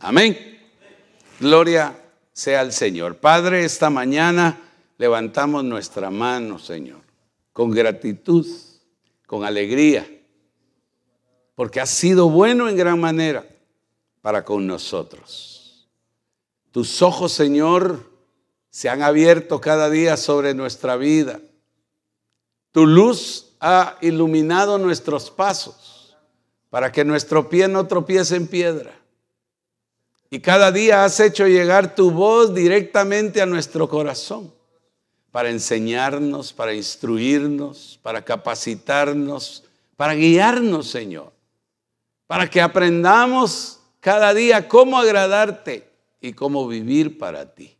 Amén. Gloria sea al Señor. Padre, esta mañana levantamos nuestra mano, Señor, con gratitud, con alegría, porque has sido bueno en gran manera para con nosotros. Tus ojos, Señor, se han abierto cada día sobre nuestra vida. Tu luz ha iluminado nuestros pasos para que nuestro pie no tropiece en piedra. Y cada día has hecho llegar tu voz directamente a nuestro corazón para enseñarnos, para instruirnos, para capacitarnos, para guiarnos, Señor, para que aprendamos cada día cómo agradarte y cómo vivir para ti.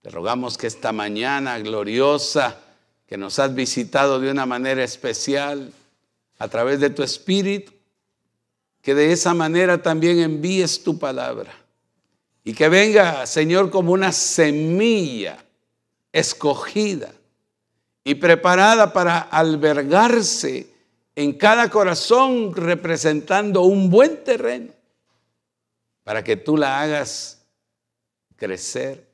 Te rogamos que esta mañana gloriosa que nos has visitado de una manera especial a través de tu Espíritu, que de esa manera también envíes tu palabra. Y que venga, Señor, como una semilla escogida y preparada para albergarse en cada corazón representando un buen terreno para que tú la hagas crecer,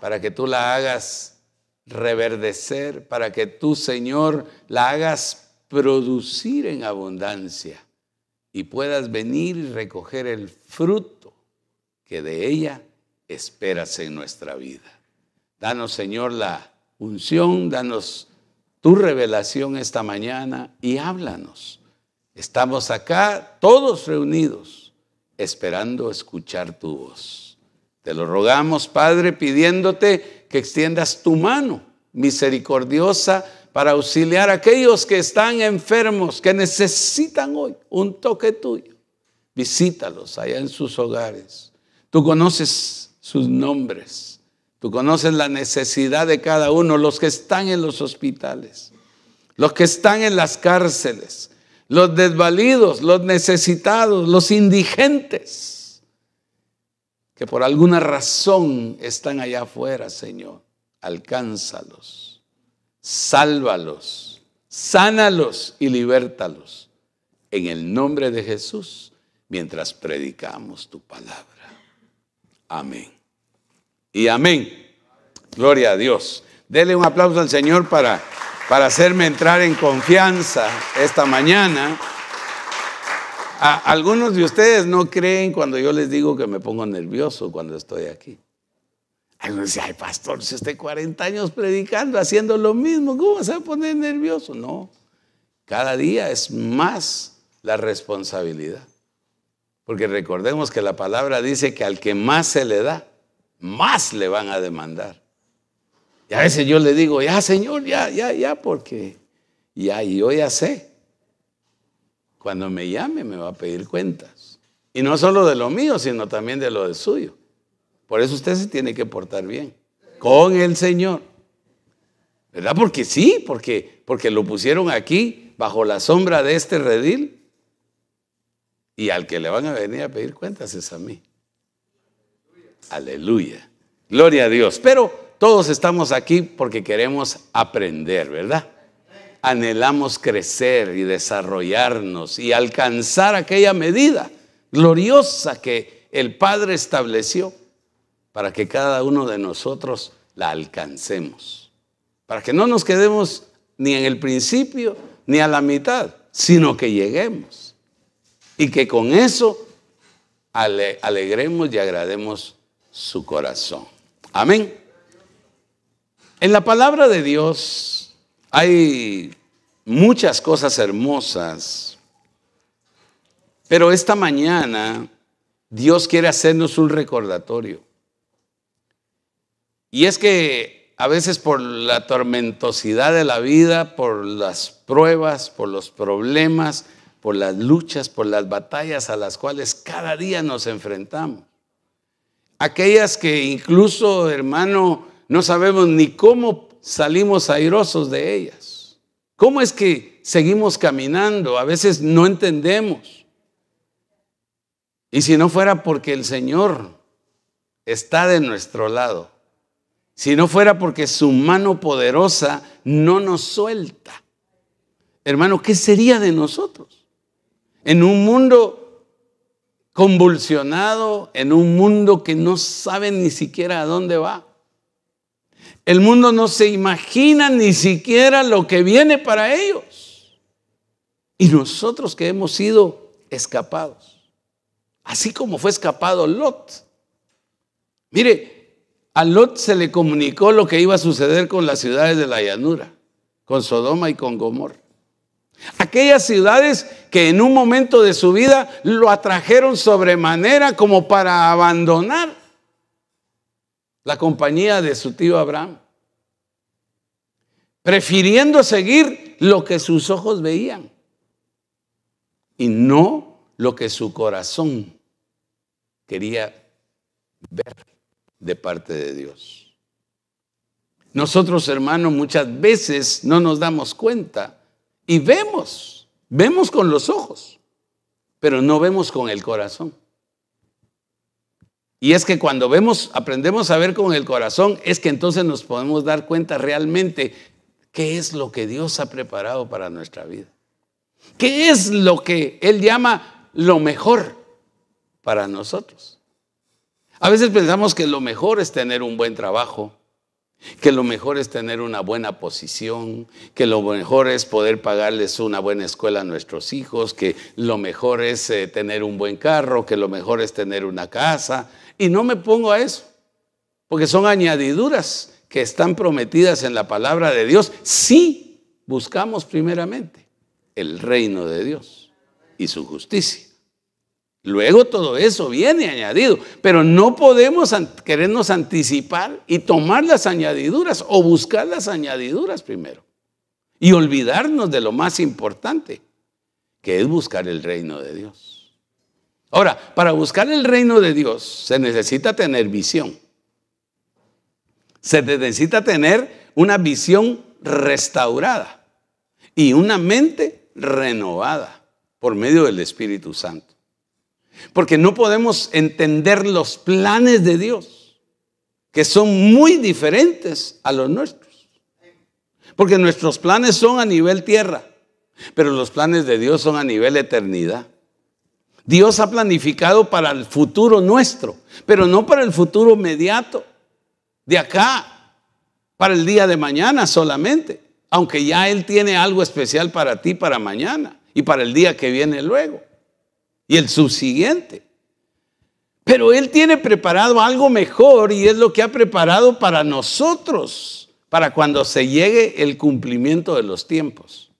para que tú la hagas reverdecer, para que tú, Señor, la hagas producir en abundancia y puedas venir y recoger el fruto que de ella esperas en nuestra vida. Danos, Señor, la unción, danos tu revelación esta mañana y háblanos. Estamos acá todos reunidos esperando escuchar tu voz. Te lo rogamos, Padre, pidiéndote que extiendas tu mano misericordiosa para auxiliar a aquellos que están enfermos, que necesitan hoy un toque tuyo. Visítalos allá en sus hogares. Tú conoces sus nombres. Tú conoces la necesidad de cada uno, los que están en los hospitales, los que están en las cárceles, los desvalidos, los necesitados, los indigentes, que por alguna razón están allá afuera, Señor. Alcánzalos sálvalos, sánalos y libértalos en el nombre de Jesús mientras predicamos tu palabra. Amén. Y amén. Gloria a Dios. Dele un aplauso al Señor para, para hacerme entrar en confianza esta mañana. algunos de ustedes no creen cuando yo les digo que me pongo nervioso cuando estoy aquí. Algunos dice, ay pastor, si usted 40 años predicando, haciendo lo mismo, ¿cómo se va a poner nervioso? No, cada día es más la responsabilidad. Porque recordemos que la palabra dice que al que más se le da, más le van a demandar. Y a veces yo le digo, ya Señor, ya, ya, ya, porque ya yo ya sé. Cuando me llame me va a pedir cuentas. Y no solo de lo mío, sino también de lo de suyo. Por eso usted se tiene que portar bien con el Señor. ¿Verdad? Porque sí, porque, porque lo pusieron aquí bajo la sombra de este redil. Y al que le van a venir a pedir cuentas es a mí. Aleluya. Gloria a Dios. Pero todos estamos aquí porque queremos aprender, ¿verdad? Anhelamos crecer y desarrollarnos y alcanzar aquella medida gloriosa que el Padre estableció para que cada uno de nosotros la alcancemos. Para que no nos quedemos ni en el principio ni a la mitad, sino que lleguemos. Y que con eso alegremos y agrademos su corazón. Amén. En la palabra de Dios hay muchas cosas hermosas, pero esta mañana Dios quiere hacernos un recordatorio. Y es que a veces por la tormentosidad de la vida, por las pruebas, por los problemas, por las luchas, por las batallas a las cuales cada día nos enfrentamos. Aquellas que incluso, hermano, no sabemos ni cómo salimos airosos de ellas. ¿Cómo es que seguimos caminando? A veces no entendemos. Y si no fuera porque el Señor está de nuestro lado, si no fuera porque su mano poderosa no nos suelta. Hermano, ¿qué sería de nosotros? En un mundo convulsionado en un mundo que no sabe ni siquiera a dónde va. El mundo no se imagina ni siquiera lo que viene para ellos. Y nosotros que hemos sido escapados, así como fue escapado Lot. Mire, a Lot se le comunicó lo que iba a suceder con las ciudades de la llanura, con Sodoma y con Gomorra. Aquellas ciudades que en un momento de su vida lo atrajeron sobremanera como para abandonar la compañía de su tío Abraham, prefiriendo seguir lo que sus ojos veían y no lo que su corazón quería ver de parte de Dios. Nosotros, hermanos, muchas veces no nos damos cuenta y vemos, vemos con los ojos, pero no vemos con el corazón. Y es que cuando vemos, aprendemos a ver con el corazón, es que entonces nos podemos dar cuenta realmente qué es lo que Dios ha preparado para nuestra vida. ¿Qué es lo que Él llama lo mejor para nosotros? A veces pensamos que lo mejor es tener un buen trabajo, que lo mejor es tener una buena posición, que lo mejor es poder pagarles una buena escuela a nuestros hijos, que lo mejor es eh, tener un buen carro, que lo mejor es tener una casa. Y no me pongo a eso, porque son añadiduras que están prometidas en la palabra de Dios si buscamos primeramente el reino de Dios y su justicia. Luego todo eso viene añadido, pero no podemos querernos anticipar y tomar las añadiduras o buscar las añadiduras primero y olvidarnos de lo más importante, que es buscar el reino de Dios. Ahora, para buscar el reino de Dios se necesita tener visión. Se necesita tener una visión restaurada y una mente renovada por medio del Espíritu Santo. Porque no podemos entender los planes de Dios, que son muy diferentes a los nuestros. Porque nuestros planes son a nivel tierra, pero los planes de Dios son a nivel eternidad. Dios ha planificado para el futuro nuestro, pero no para el futuro inmediato, de acá, para el día de mañana solamente, aunque ya Él tiene algo especial para ti para mañana y para el día que viene luego y el subsiguiente. Pero Él tiene preparado algo mejor y es lo que ha preparado para nosotros, para cuando se llegue el cumplimiento de los tiempos.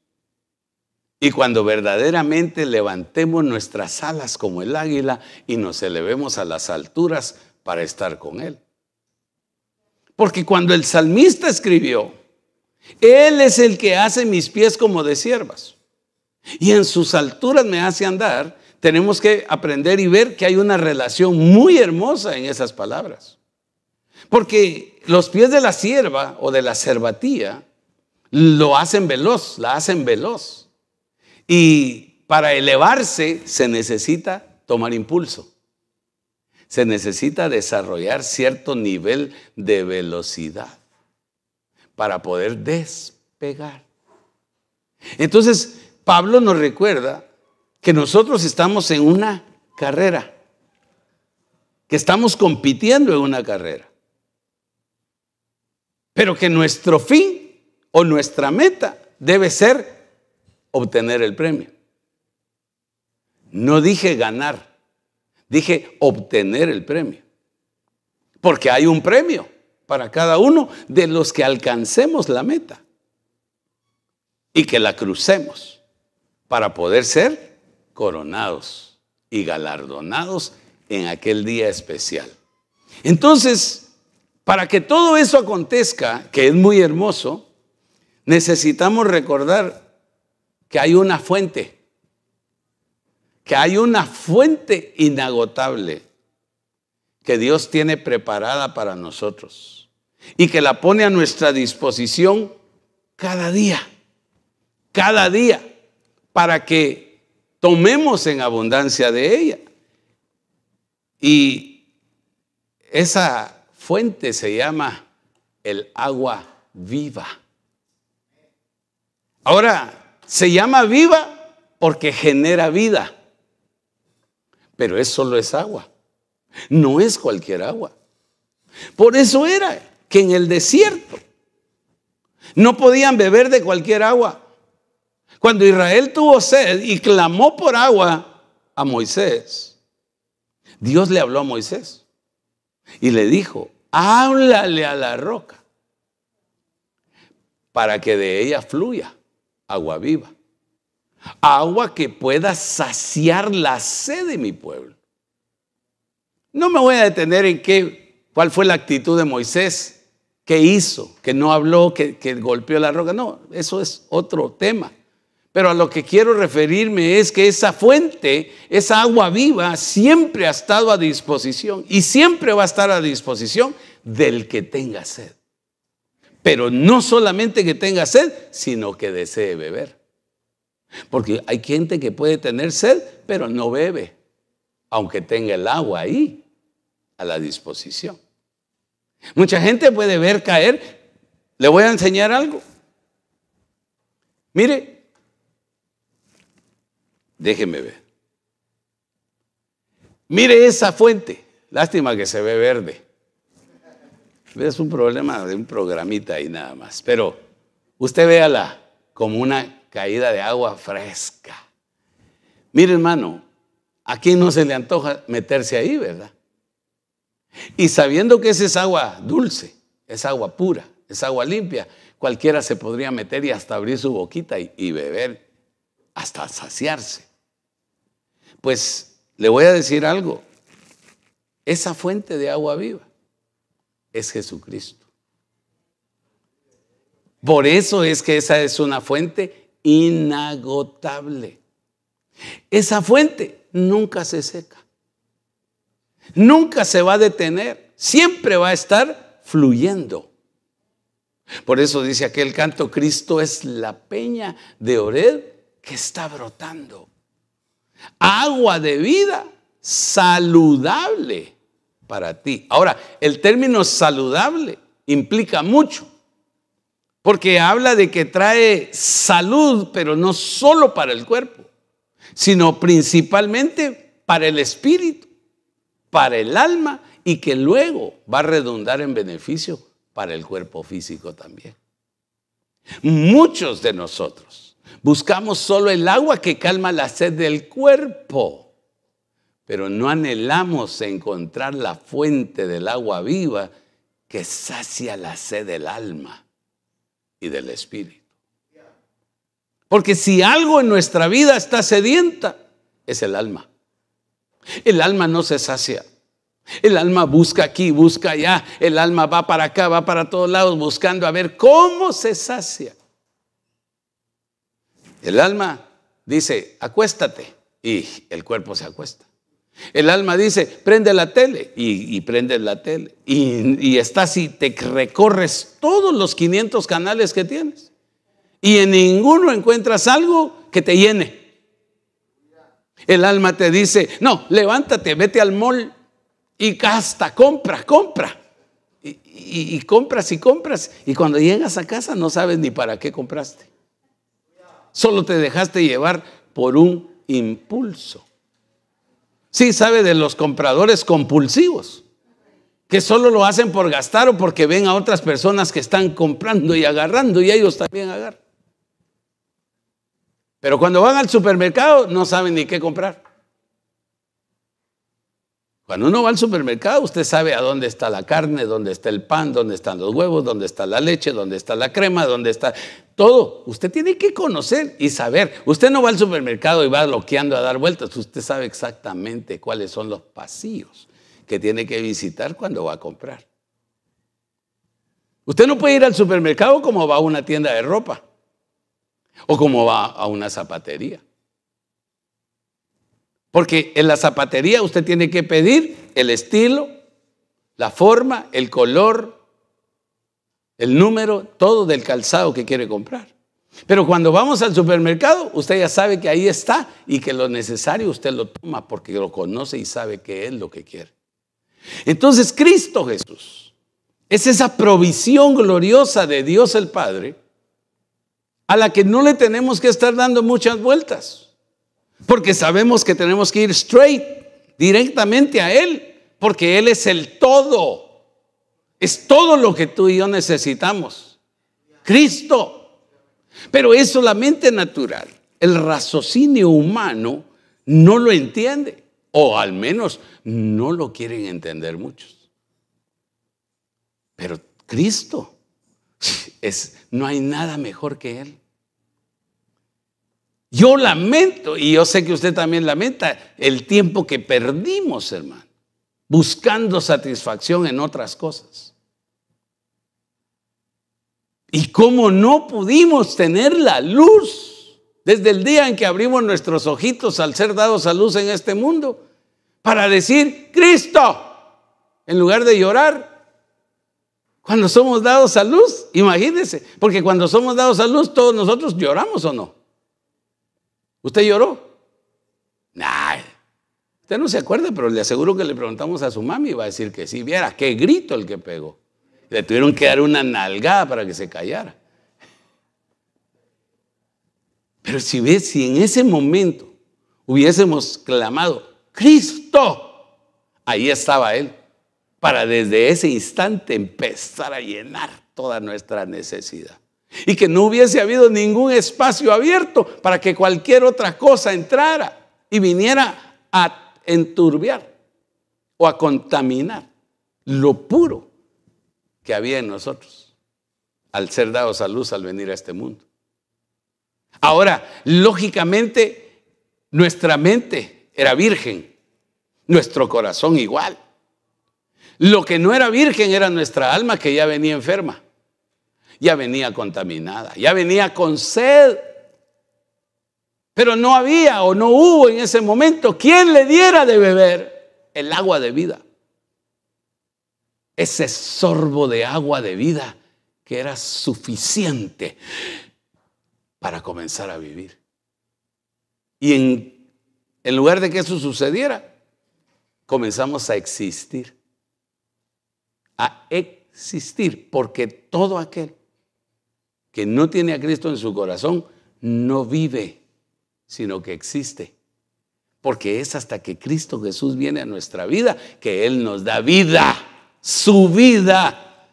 Y cuando verdaderamente levantemos nuestras alas como el águila y nos elevemos a las alturas para estar con Él. Porque cuando el salmista escribió, Él es el que hace mis pies como de siervas y en sus alturas me hace andar, tenemos que aprender y ver que hay una relación muy hermosa en esas palabras. Porque los pies de la sierva o de la servatía lo hacen veloz, la hacen veloz. Y para elevarse se necesita tomar impulso. Se necesita desarrollar cierto nivel de velocidad para poder despegar. Entonces, Pablo nos recuerda que nosotros estamos en una carrera, que estamos compitiendo en una carrera, pero que nuestro fin o nuestra meta debe ser obtener el premio. No dije ganar, dije obtener el premio, porque hay un premio para cada uno de los que alcancemos la meta y que la crucemos para poder ser coronados y galardonados en aquel día especial. Entonces, para que todo eso acontezca, que es muy hermoso, necesitamos recordar que hay una fuente, que hay una fuente inagotable que Dios tiene preparada para nosotros y que la pone a nuestra disposición cada día, cada día, para que tomemos en abundancia de ella. Y esa fuente se llama el agua viva. Ahora, se llama viva porque genera vida. pero es solo es agua. No es cualquier agua. Por eso era que en el desierto no podían beber de cualquier agua. Cuando Israel tuvo sed y clamó por agua a Moisés, Dios le habló a Moisés y le dijo, háblale a la roca para que de ella fluya agua viva. Agua que pueda saciar la sed de mi pueblo. No me voy a detener en qué, cuál fue la actitud de Moisés, qué hizo, que no habló, que, que golpeó la roca. No, eso es otro tema. Pero a lo que quiero referirme es que esa fuente, esa agua viva, siempre ha estado a disposición y siempre va a estar a disposición del que tenga sed. Pero no solamente que tenga sed, sino que desee beber. Porque hay gente que puede tener sed, pero no bebe, aunque tenga el agua ahí a la disposición. Mucha gente puede ver caer. Le voy a enseñar algo. Mire, déjeme ver. Mire esa fuente. Lástima que se ve verde. Es un problema de un programita ahí nada más. Pero usted véala como una caída de agua fresca. Mire, hermano, a quién no se le antoja meterse ahí, ¿verdad? Y sabiendo que esa es agua dulce, es agua pura, es agua limpia, cualquiera se podría meter y hasta abrir su boquita y, y beber hasta saciarse. Pues le voy a decir algo, esa fuente de agua viva es Jesucristo. Por eso es que esa es una fuente inagotable. Esa fuente nunca se seca. Nunca se va a detener. Siempre va a estar fluyendo. Por eso dice aquel canto, Cristo es la peña de Ored que está brotando. Agua de vida saludable para ti. Ahora, el término saludable implica mucho, porque habla de que trae salud, pero no solo para el cuerpo, sino principalmente para el espíritu, para el alma y que luego va a redundar en beneficio para el cuerpo físico también. Muchos de nosotros buscamos solo el agua que calma la sed del cuerpo pero no anhelamos encontrar la fuente del agua viva que sacia la sed del alma y del espíritu. Porque si algo en nuestra vida está sedienta, es el alma. El alma no se sacia. El alma busca aquí, busca allá. El alma va para acá, va para todos lados buscando a ver cómo se sacia. El alma dice, acuéstate y el cuerpo se acuesta. El alma dice, prende la tele y, prende la tele. Y, y estás y te recorres todos los 500 canales que tienes. Y en ninguno encuentras algo que te llene. El alma te dice, no, levántate, vete al mall y gasta, compra, compra. Y, y, compras y compras. Y cuando llegas a casa no sabes ni para qué compraste. Solo te dejaste llevar por un impulso. Sí sabe de los compradores compulsivos, que solo lo hacen por gastar o porque ven a otras personas que están comprando y agarrando y ellos también agarran. Pero cuando van al supermercado no saben ni qué comprar. Cuando uno va al supermercado, usted sabe a dónde está la carne, dónde está el pan, dónde están los huevos, dónde está la leche, dónde está la crema, dónde está todo. Usted tiene que conocer y saber. Usted no va al supermercado y va bloqueando a dar vueltas. Usted sabe exactamente cuáles son los pasillos que tiene que visitar cuando va a comprar. Usted no puede ir al supermercado como va a una tienda de ropa o como va a una zapatería. Porque en la zapatería usted tiene que pedir el estilo, la forma, el color, el número, todo del calzado que quiere comprar. Pero cuando vamos al supermercado, usted ya sabe que ahí está y que lo necesario usted lo toma porque lo conoce y sabe que es lo que quiere. Entonces Cristo Jesús es esa provisión gloriosa de Dios el Padre a la que no le tenemos que estar dando muchas vueltas. Porque sabemos que tenemos que ir straight directamente a Él, porque Él es el todo. Es todo lo que tú y yo necesitamos. Cristo. Pero es solamente natural. El raciocinio humano no lo entiende, o al menos no lo quieren entender muchos. Pero Cristo es no hay nada mejor que él. Yo lamento, y yo sé que usted también lamenta, el tiempo que perdimos, hermano, buscando satisfacción en otras cosas. Y cómo no pudimos tener la luz desde el día en que abrimos nuestros ojitos al ser dados a luz en este mundo, para decir, Cristo, en lugar de llorar, cuando somos dados a luz, imagínense, porque cuando somos dados a luz, todos nosotros lloramos o no. ¿Usted lloró? Nah, usted no se acuerda, pero le aseguro que le preguntamos a su mami y va a decir que sí. Viera, qué grito el que pegó. Le tuvieron que dar una nalgada para que se callara. Pero si ves, si en ese momento hubiésemos clamado, Cristo, ahí estaba Él para desde ese instante empezar a llenar toda nuestra necesidad. Y que no hubiese habido ningún espacio abierto para que cualquier otra cosa entrara y viniera a enturbiar o a contaminar lo puro que había en nosotros al ser dados a luz al venir a este mundo. Ahora, lógicamente, nuestra mente era virgen, nuestro corazón igual. Lo que no era virgen era nuestra alma que ya venía enferma, ya venía contaminada, ya venía con sed. Pero no había o no hubo en ese momento quien le diera de beber el agua de vida. Ese sorbo de agua de vida que era suficiente para comenzar a vivir. Y en, en lugar de que eso sucediera, comenzamos a existir a existir, porque todo aquel que no tiene a Cristo en su corazón no vive, sino que existe. Porque es hasta que Cristo Jesús viene a nuestra vida que Él nos da vida, su vida,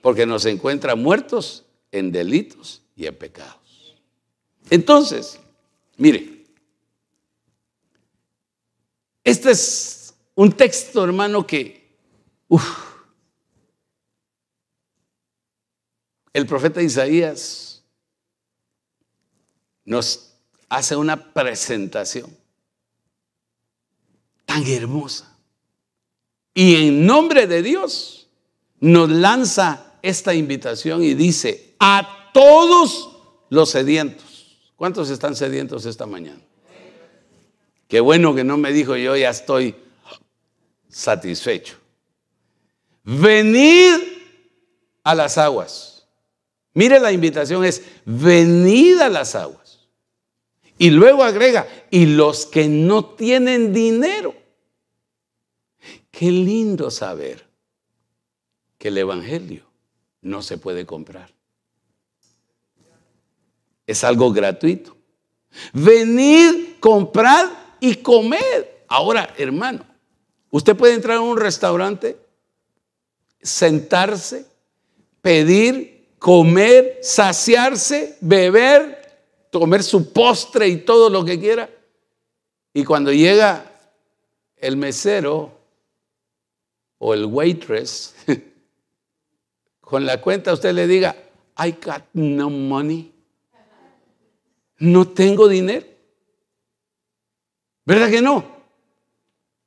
porque nos encuentra muertos en delitos y en pecados. Entonces, mire, este es un texto, hermano, que... El profeta Isaías nos hace una presentación tan hermosa. Y en nombre de Dios nos lanza esta invitación y dice, a todos los sedientos. ¿Cuántos están sedientos esta mañana? Qué bueno que no me dijo yo ya estoy satisfecho. Venid a las aguas. Mire la invitación es, venid a las aguas. Y luego agrega, y los que no tienen dinero. Qué lindo saber que el Evangelio no se puede comprar. Es algo gratuito. Venid, comprad y comed. Ahora, hermano, usted puede entrar a un restaurante, sentarse, pedir comer, saciarse, beber, comer su postre y todo lo que quiera. Y cuando llega el mesero o el waitress, con la cuenta usted le diga, I got no money. No tengo dinero. ¿Verdad que no?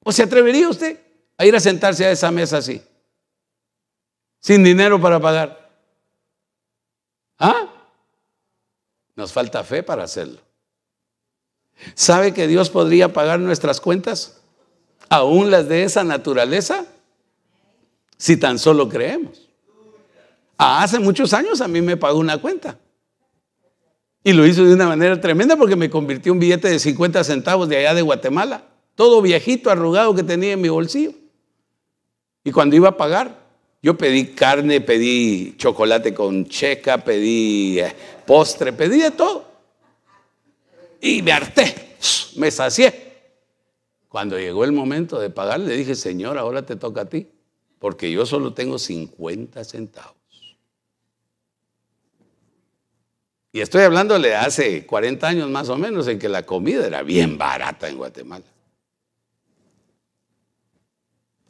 ¿O se atrevería usted a ir a sentarse a esa mesa así? Sin dinero para pagar. ¿Ah? Nos falta fe para hacerlo. ¿Sabe que Dios podría pagar nuestras cuentas? Aún las de esa naturaleza. Si tan solo creemos. Ah, hace muchos años a mí me pagó una cuenta. Y lo hizo de una manera tremenda porque me convirtió un billete de 50 centavos de allá de Guatemala. Todo viejito, arrugado que tenía en mi bolsillo. Y cuando iba a pagar, yo pedí carne, pedí chocolate con checa, pedí eh, postre, pedí de todo. Y me harté, me sacié. Cuando llegó el momento de pagar, le dije, Señor, ahora te toca a ti, porque yo solo tengo 50 centavos. Y estoy hablándole hace 40 años más o menos en que la comida era bien barata en Guatemala.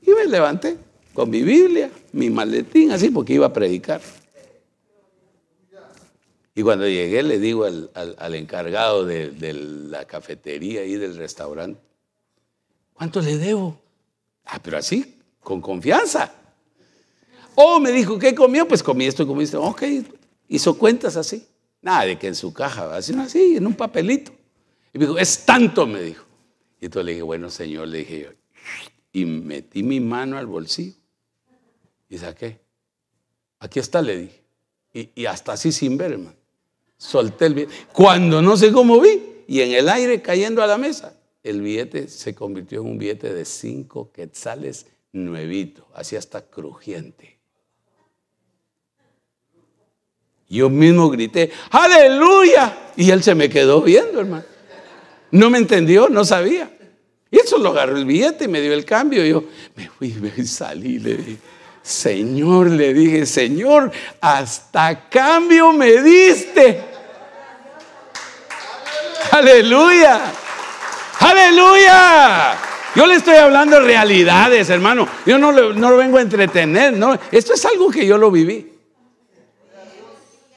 Y me levanté con mi Biblia, mi maletín, así porque iba a predicar. Y cuando llegué le digo al, encargado de, de, la cafetería y del restaurante, ¿cuánto le debo? Ah, pero así, con confianza. Oh, me dijo, ¿qué comió? Pues comí esto y comí esto. Ok, hizo cuentas así. Nada de que en su caja, así, así, en un papelito. Y me dijo, es tanto, me dijo. Y entonces le dije, bueno, señor, le dije yo, y metí mi mano al bolsillo y saqué. Aquí está, le dije. Y, hasta así sin ver, hermano solté el billete. Cuando no sé cómo vi, y en el aire cayendo a la mesa, el billete se convirtió en un billete de cinco quetzales nuevito, así hasta crujiente. Yo mismo grité, aleluya. Y él se me quedó viendo, hermano. No me entendió, no sabía. Y eso lo agarró el billete y me dio el cambio. Y yo me fui, me salí, le dije, Señor, le dije, Señor, hasta cambio me diste. Aleluya. Aleluya. Yo le estoy hablando de realidades, hermano. Yo no lo, no lo vengo a entretener, no. Esto es algo que yo lo viví.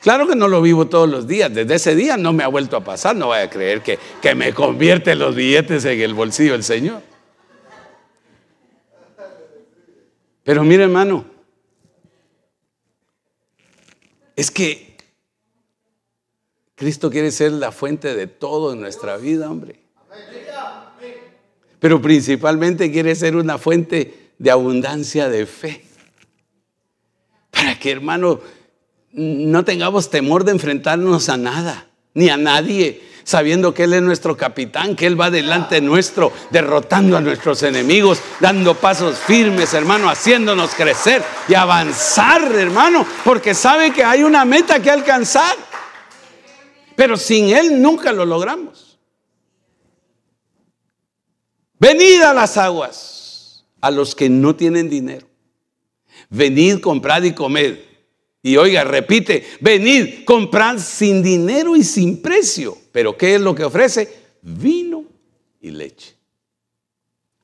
Claro que no lo vivo todos los días. Desde ese día no me ha vuelto a pasar. No vaya a creer que, que me convierte los billetes en el bolsillo el Señor. Pero mire, hermano, es que Cristo quiere ser la fuente de todo en nuestra vida, hombre. Pero principalmente quiere ser una fuente de abundancia de fe. Para que, hermano, no tengamos temor de enfrentarnos a nada, ni a nadie sabiendo que Él es nuestro capitán, que Él va delante nuestro, derrotando a nuestros enemigos, dando pasos firmes, hermano, haciéndonos crecer y avanzar, hermano, porque sabe que hay una meta que alcanzar. Pero sin Él nunca lo logramos. Venid a las aguas, a los que no tienen dinero. Venid, comprad y comed. Y oiga, repite, venid, comprad sin dinero y sin precio. Pero ¿qué es lo que ofrece? Vino y leche.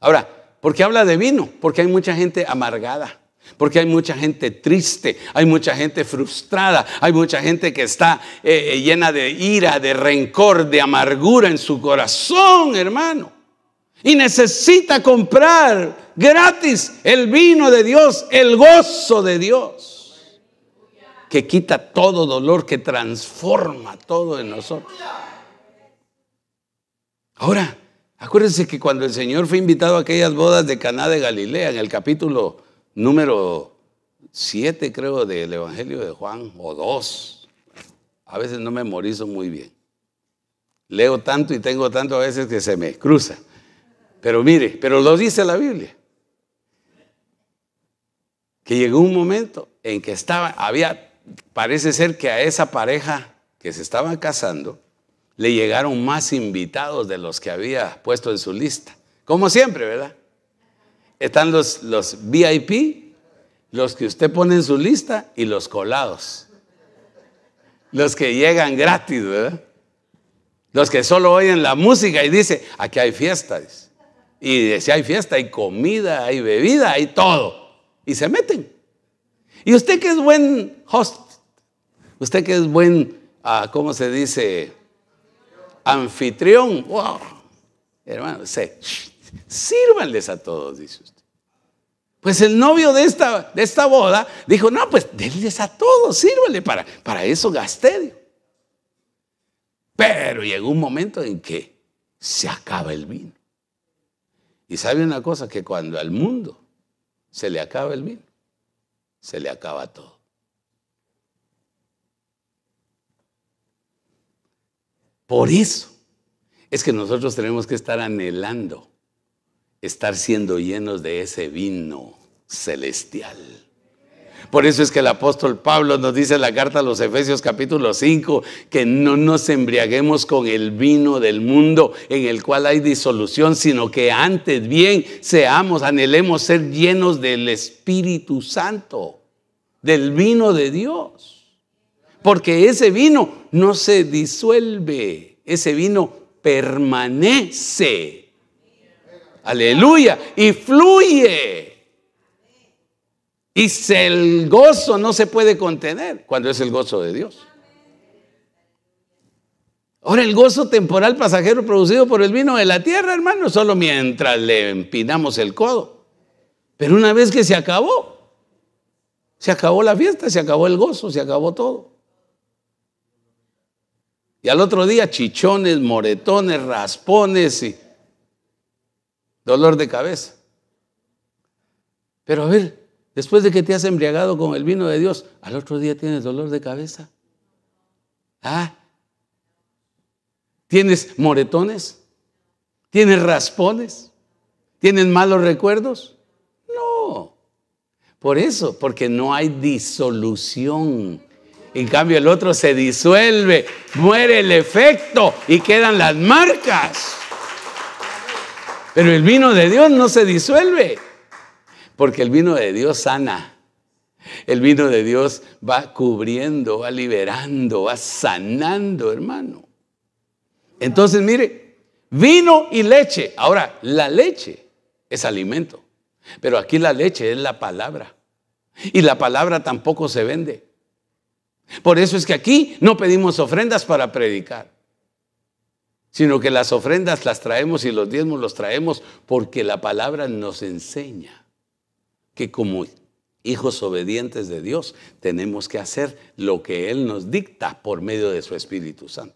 Ahora, ¿por qué habla de vino? Porque hay mucha gente amargada. Porque hay mucha gente triste, hay mucha gente frustrada, hay mucha gente que está eh, eh, llena de ira, de rencor, de amargura en su corazón, hermano. Y necesita comprar gratis el vino de Dios, el gozo de Dios que quita todo dolor, que transforma todo en nosotros. Ahora, acuérdense que cuando el Señor fue invitado a aquellas bodas de Caná de Galilea, en el capítulo número 7, creo, del Evangelio de Juan, o 2, a veces no memorizo muy bien. Leo tanto y tengo tanto a veces que se me cruza. Pero mire, pero lo dice la Biblia. Que llegó un momento en que estaba, había parece ser que a esa pareja que se estaba casando le llegaron más invitados de los que había puesto en su lista. Como siempre, ¿verdad? Están los, los VIP, los que usted pone en su lista y los colados. Los que llegan gratis, ¿verdad? Los que solo oyen la música y dice, aquí hay fiesta. Y si hay fiesta, hay comida, hay bebida, hay todo. Y se meten. Y usted que es buen host, usted que es buen, ah, ¿cómo se dice? Anfitrión. Wow. Hermano, sírvanles a todos, dice usted. Pues el novio de esta, de esta boda dijo, no, pues denles a todos, sírvanle, para, para eso gasté. Pero llegó un momento en que se acaba el vino. Y sabe una cosa, que cuando al mundo se le acaba el vino, se le acaba todo. Por eso es que nosotros tenemos que estar anhelando, estar siendo llenos de ese vino celestial. Por eso es que el apóstol Pablo nos dice en la carta a los Efesios capítulo 5 que no nos embriaguemos con el vino del mundo en el cual hay disolución, sino que antes bien seamos, anhelemos ser llenos del Espíritu Santo, del vino de Dios. Porque ese vino no se disuelve, ese vino permanece. Aleluya. Y fluye. Y el gozo no se puede contener cuando es el gozo de Dios. Ahora el gozo temporal pasajero producido por el vino de la tierra, hermano, solo mientras le empinamos el codo. Pero una vez que se acabó, se acabó la fiesta, se acabó el gozo, se acabó todo. Y al otro día chichones, moretones, raspones y dolor de cabeza. Pero a ver, Después de que te has embriagado con el vino de Dios, al otro día tienes dolor de cabeza. Ah, ¿tienes moretones? ¿Tienes raspones? ¿Tienes malos recuerdos? No. Por eso, porque no hay disolución. En cambio, el otro se disuelve, muere el efecto y quedan las marcas. Pero el vino de Dios no se disuelve. Porque el vino de Dios sana. El vino de Dios va cubriendo, va liberando, va sanando, hermano. Entonces, mire, vino y leche. Ahora, la leche es alimento. Pero aquí la leche es la palabra. Y la palabra tampoco se vende. Por eso es que aquí no pedimos ofrendas para predicar, sino que las ofrendas las traemos y los diezmos los traemos porque la palabra nos enseña que como hijos obedientes de Dios tenemos que hacer lo que Él nos dicta por medio de su Espíritu Santo.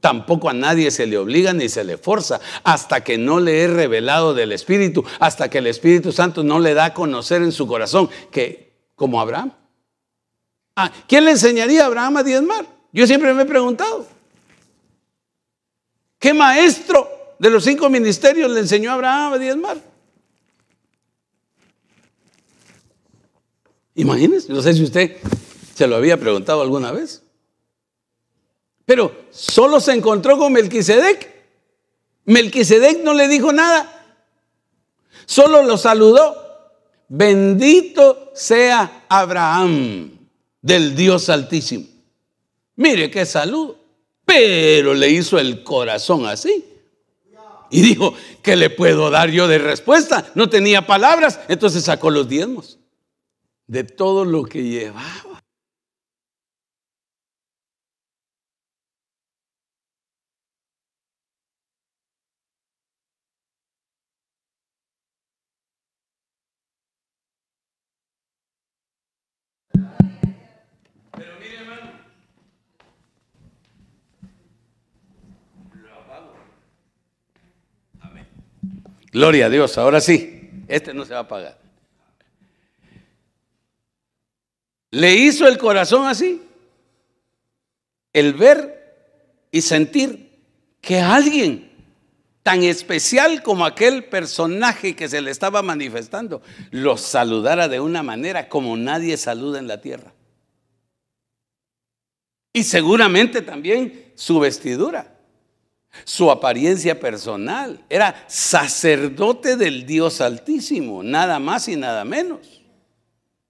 Tampoco a nadie se le obliga ni se le forza hasta que no le he revelado del Espíritu, hasta que el Espíritu Santo no le da a conocer en su corazón que, como Abraham. Ah, ¿Quién le enseñaría a Abraham a diezmar? Yo siempre me he preguntado. ¿Qué maestro de los cinco ministerios le enseñó a Abraham a diezmar? Imagínense, no sé si usted se lo había preguntado alguna vez. Pero solo se encontró con Melquisedec. Melquisedec no le dijo nada. Solo lo saludó. Bendito sea Abraham del Dios Altísimo. Mire qué saludo. Pero le hizo el corazón así. Y dijo, ¿qué le puedo dar yo de respuesta? No tenía palabras, entonces sacó los diezmos de todo lo que llevaba. Gloria a Dios, ahora sí, este no se va a apagar. Le hizo el corazón así. El ver y sentir que alguien tan especial como aquel personaje que se le estaba manifestando lo saludara de una manera como nadie saluda en la tierra. Y seguramente también su vestidura, su apariencia personal. Era sacerdote del Dios Altísimo, nada más y nada menos.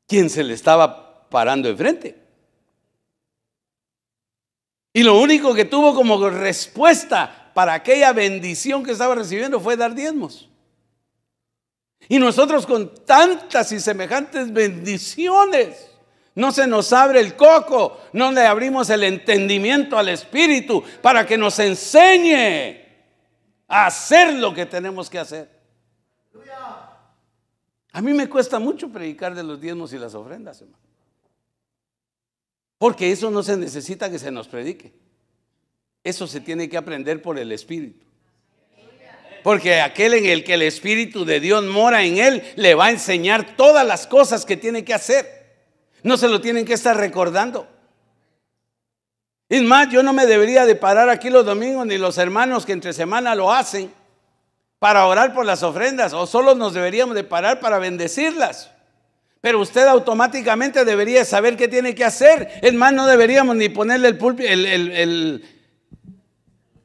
Quien se le estaba parando enfrente. Y lo único que tuvo como respuesta para aquella bendición que estaba recibiendo fue dar diezmos. Y nosotros con tantas y semejantes bendiciones, no se nos abre el coco, no le abrimos el entendimiento al Espíritu para que nos enseñe a hacer lo que tenemos que hacer. A mí me cuesta mucho predicar de los diezmos y las ofrendas, hermano. Porque eso no se necesita que se nos predique. Eso se tiene que aprender por el Espíritu. Porque aquel en el que el Espíritu de Dios mora en él, le va a enseñar todas las cosas que tiene que hacer. No se lo tienen que estar recordando. Es más, yo no me debería de parar aquí los domingos ni los hermanos que entre semana lo hacen para orar por las ofrendas o solo nos deberíamos de parar para bendecirlas. Pero usted automáticamente debería saber qué tiene que hacer. Es más, no deberíamos ni ponerle el, el, el,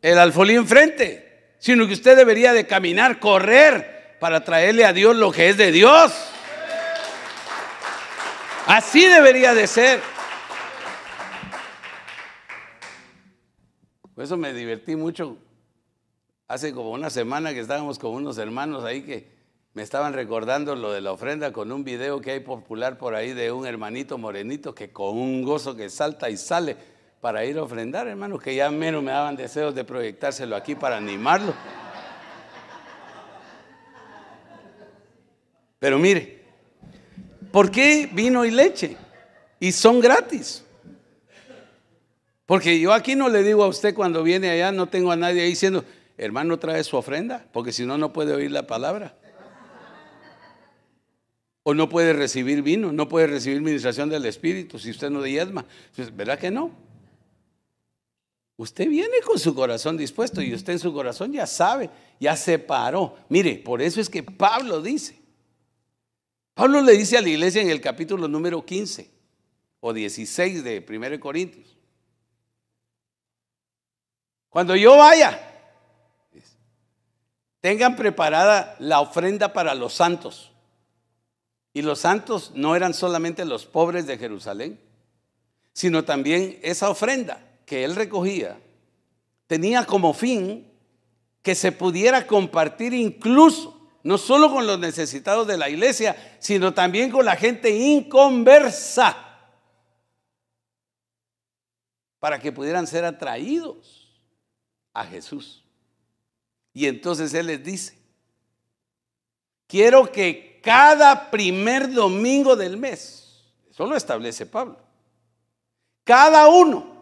el alfolí enfrente, sino que usted debería de caminar, correr para traerle a Dios lo que es de Dios. Así debería de ser. Por eso me divertí mucho. Hace como una semana que estábamos con unos hermanos ahí que me estaban recordando lo de la ofrenda con un video que hay popular por ahí de un hermanito morenito que con un gozo que salta y sale para ir a ofrendar, hermanos, que ya menos me daban deseos de proyectárselo aquí para animarlo. Pero mire, ¿por qué vino y leche? Y son gratis. Porque yo aquí no le digo a usted cuando viene allá, no tengo a nadie ahí diciendo, hermano, trae su ofrenda, porque si no, no puede oír la palabra. O no puede recibir vino, no puede recibir ministración del Espíritu si usted no diezma. ¿Verdad que no? Usted viene con su corazón dispuesto y usted en su corazón ya sabe, ya se paró. Mire, por eso es que Pablo dice. Pablo le dice a la iglesia en el capítulo número 15 o 16 de 1 Corintios. Cuando yo vaya, tengan preparada la ofrenda para los santos. Y los santos no eran solamente los pobres de Jerusalén, sino también esa ofrenda que él recogía tenía como fin que se pudiera compartir incluso no solo con los necesitados de la iglesia, sino también con la gente inconversa, para que pudieran ser atraídos a Jesús. Y entonces Él les dice, quiero que cada primer domingo del mes, eso lo establece Pablo, cada uno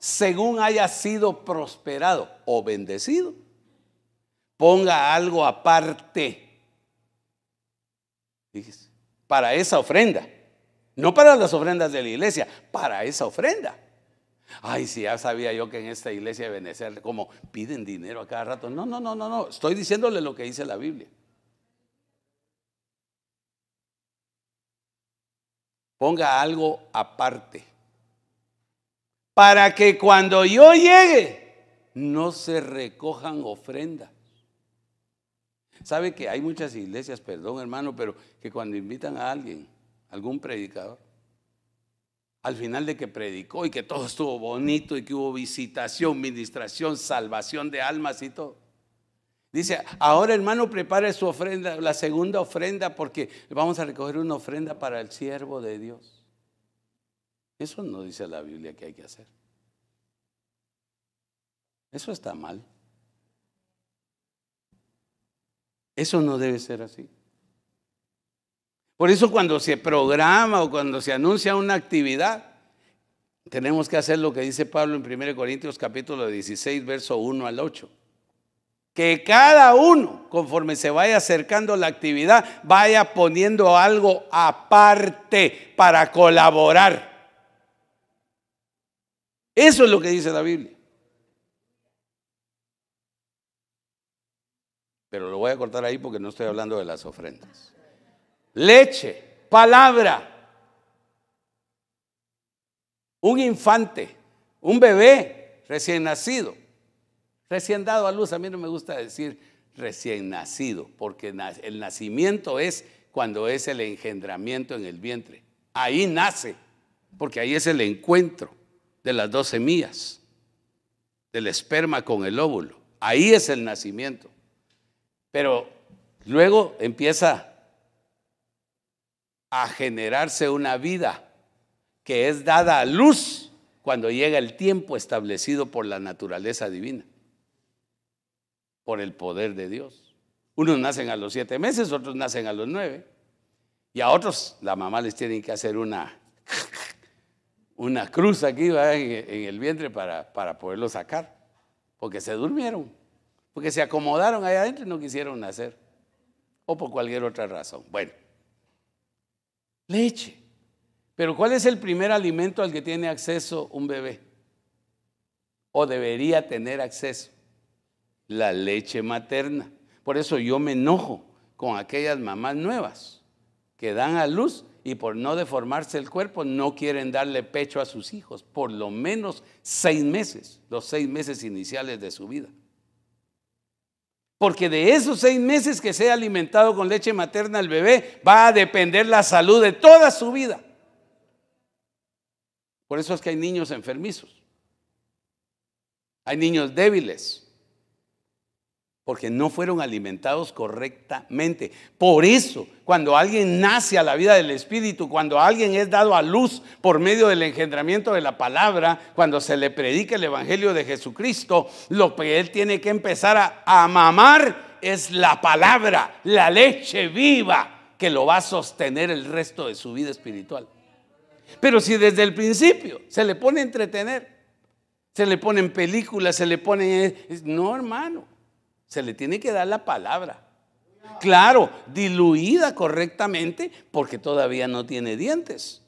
según haya sido prosperado o bendecido, ponga algo aparte. para esa ofrenda. No para las ofrendas de la iglesia, para esa ofrenda. Ay, si ya sabía yo que en esta iglesia de Benecer, como piden dinero a cada rato. No, no, no, no, no. Estoy diciéndole lo que dice la Biblia. Ponga algo aparte para que cuando yo llegue no se recojan ofrendas. ¿Sabe que hay muchas iglesias, perdón hermano, pero que cuando invitan a alguien, algún predicador, al final de que predicó y que todo estuvo bonito y que hubo visitación, ministración, salvación de almas y todo. Dice, ahora hermano, prepare su ofrenda, la segunda ofrenda, porque vamos a recoger una ofrenda para el siervo de Dios. Eso no dice la Biblia que hay que hacer. Eso está mal. Eso no debe ser así. Por eso cuando se programa o cuando se anuncia una actividad, tenemos que hacer lo que dice Pablo en 1 Corintios capítulo 16, verso 1 al 8. Que cada uno, conforme se vaya acercando la actividad, vaya poniendo algo aparte para colaborar. Eso es lo que dice la Biblia. Pero lo voy a cortar ahí porque no estoy hablando de las ofrendas. Leche, palabra. Un infante, un bebé recién nacido, recién dado a luz. A mí no me gusta decir recién nacido, porque el nacimiento es cuando es el engendramiento en el vientre. Ahí nace, porque ahí es el encuentro de las dos semillas, del esperma con el óvulo. Ahí es el nacimiento. Pero luego empieza a generarse una vida que es dada a luz cuando llega el tiempo establecido por la naturaleza divina, por el poder de Dios. Unos nacen a los siete meses, otros nacen a los nueve. Y a otros la mamá les tiene que hacer una una cruz aquí en, el vientre para, para poderlo sacar, porque se durmieron, porque se acomodaron allá adentro y no quisieron nacer, o por cualquier otra razón. Bueno, leche. Pero ¿cuál es el primer alimento al que tiene acceso un bebé? O debería tener acceso. La leche materna. Por eso yo me enojo con aquellas mamás nuevas que dan a luz y por no deformarse el cuerpo no quieren darle pecho a sus hijos, por lo menos seis meses, los seis meses iniciales de su vida. Porque de esos seis meses que sea alimentado con leche materna el bebé va a depender la salud de toda su vida. Por eso es que hay niños enfermizos. Hay niños débiles porque no fueron alimentados correctamente. Por eso, cuando alguien nace a la vida del Espíritu, cuando alguien es dado a luz por medio del engendramiento de la palabra, cuando se le predica el Evangelio de Jesucristo, lo que él tiene que empezar a, a mamar es la palabra, la leche viva que lo va a sostener el resto de su vida espiritual. Pero si desde el principio se le pone a entretener, se le ponen películas, se le pone... No, hermano. Se le tiene que dar la palabra. Claro, diluida correctamente porque todavía no tiene dientes.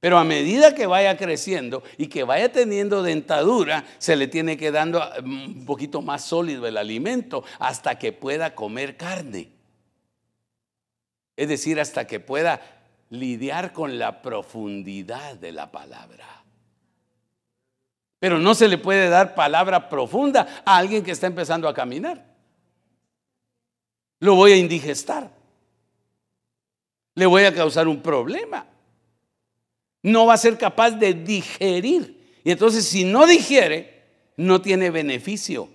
Pero a medida que vaya creciendo y que vaya teniendo dentadura, se le tiene que dando mm, un poquito más sólido el alimento hasta que pueda comer carne. Es decir, hasta que pueda lidiar con la profundidad de la palabra. Pero no se le puede dar palabra profunda a alguien que está empezando a caminar. Lo voy a indigestar. Le voy a causar un problema. No va a ser capaz de digerir. Y entonces si no digiere, no tiene beneficio.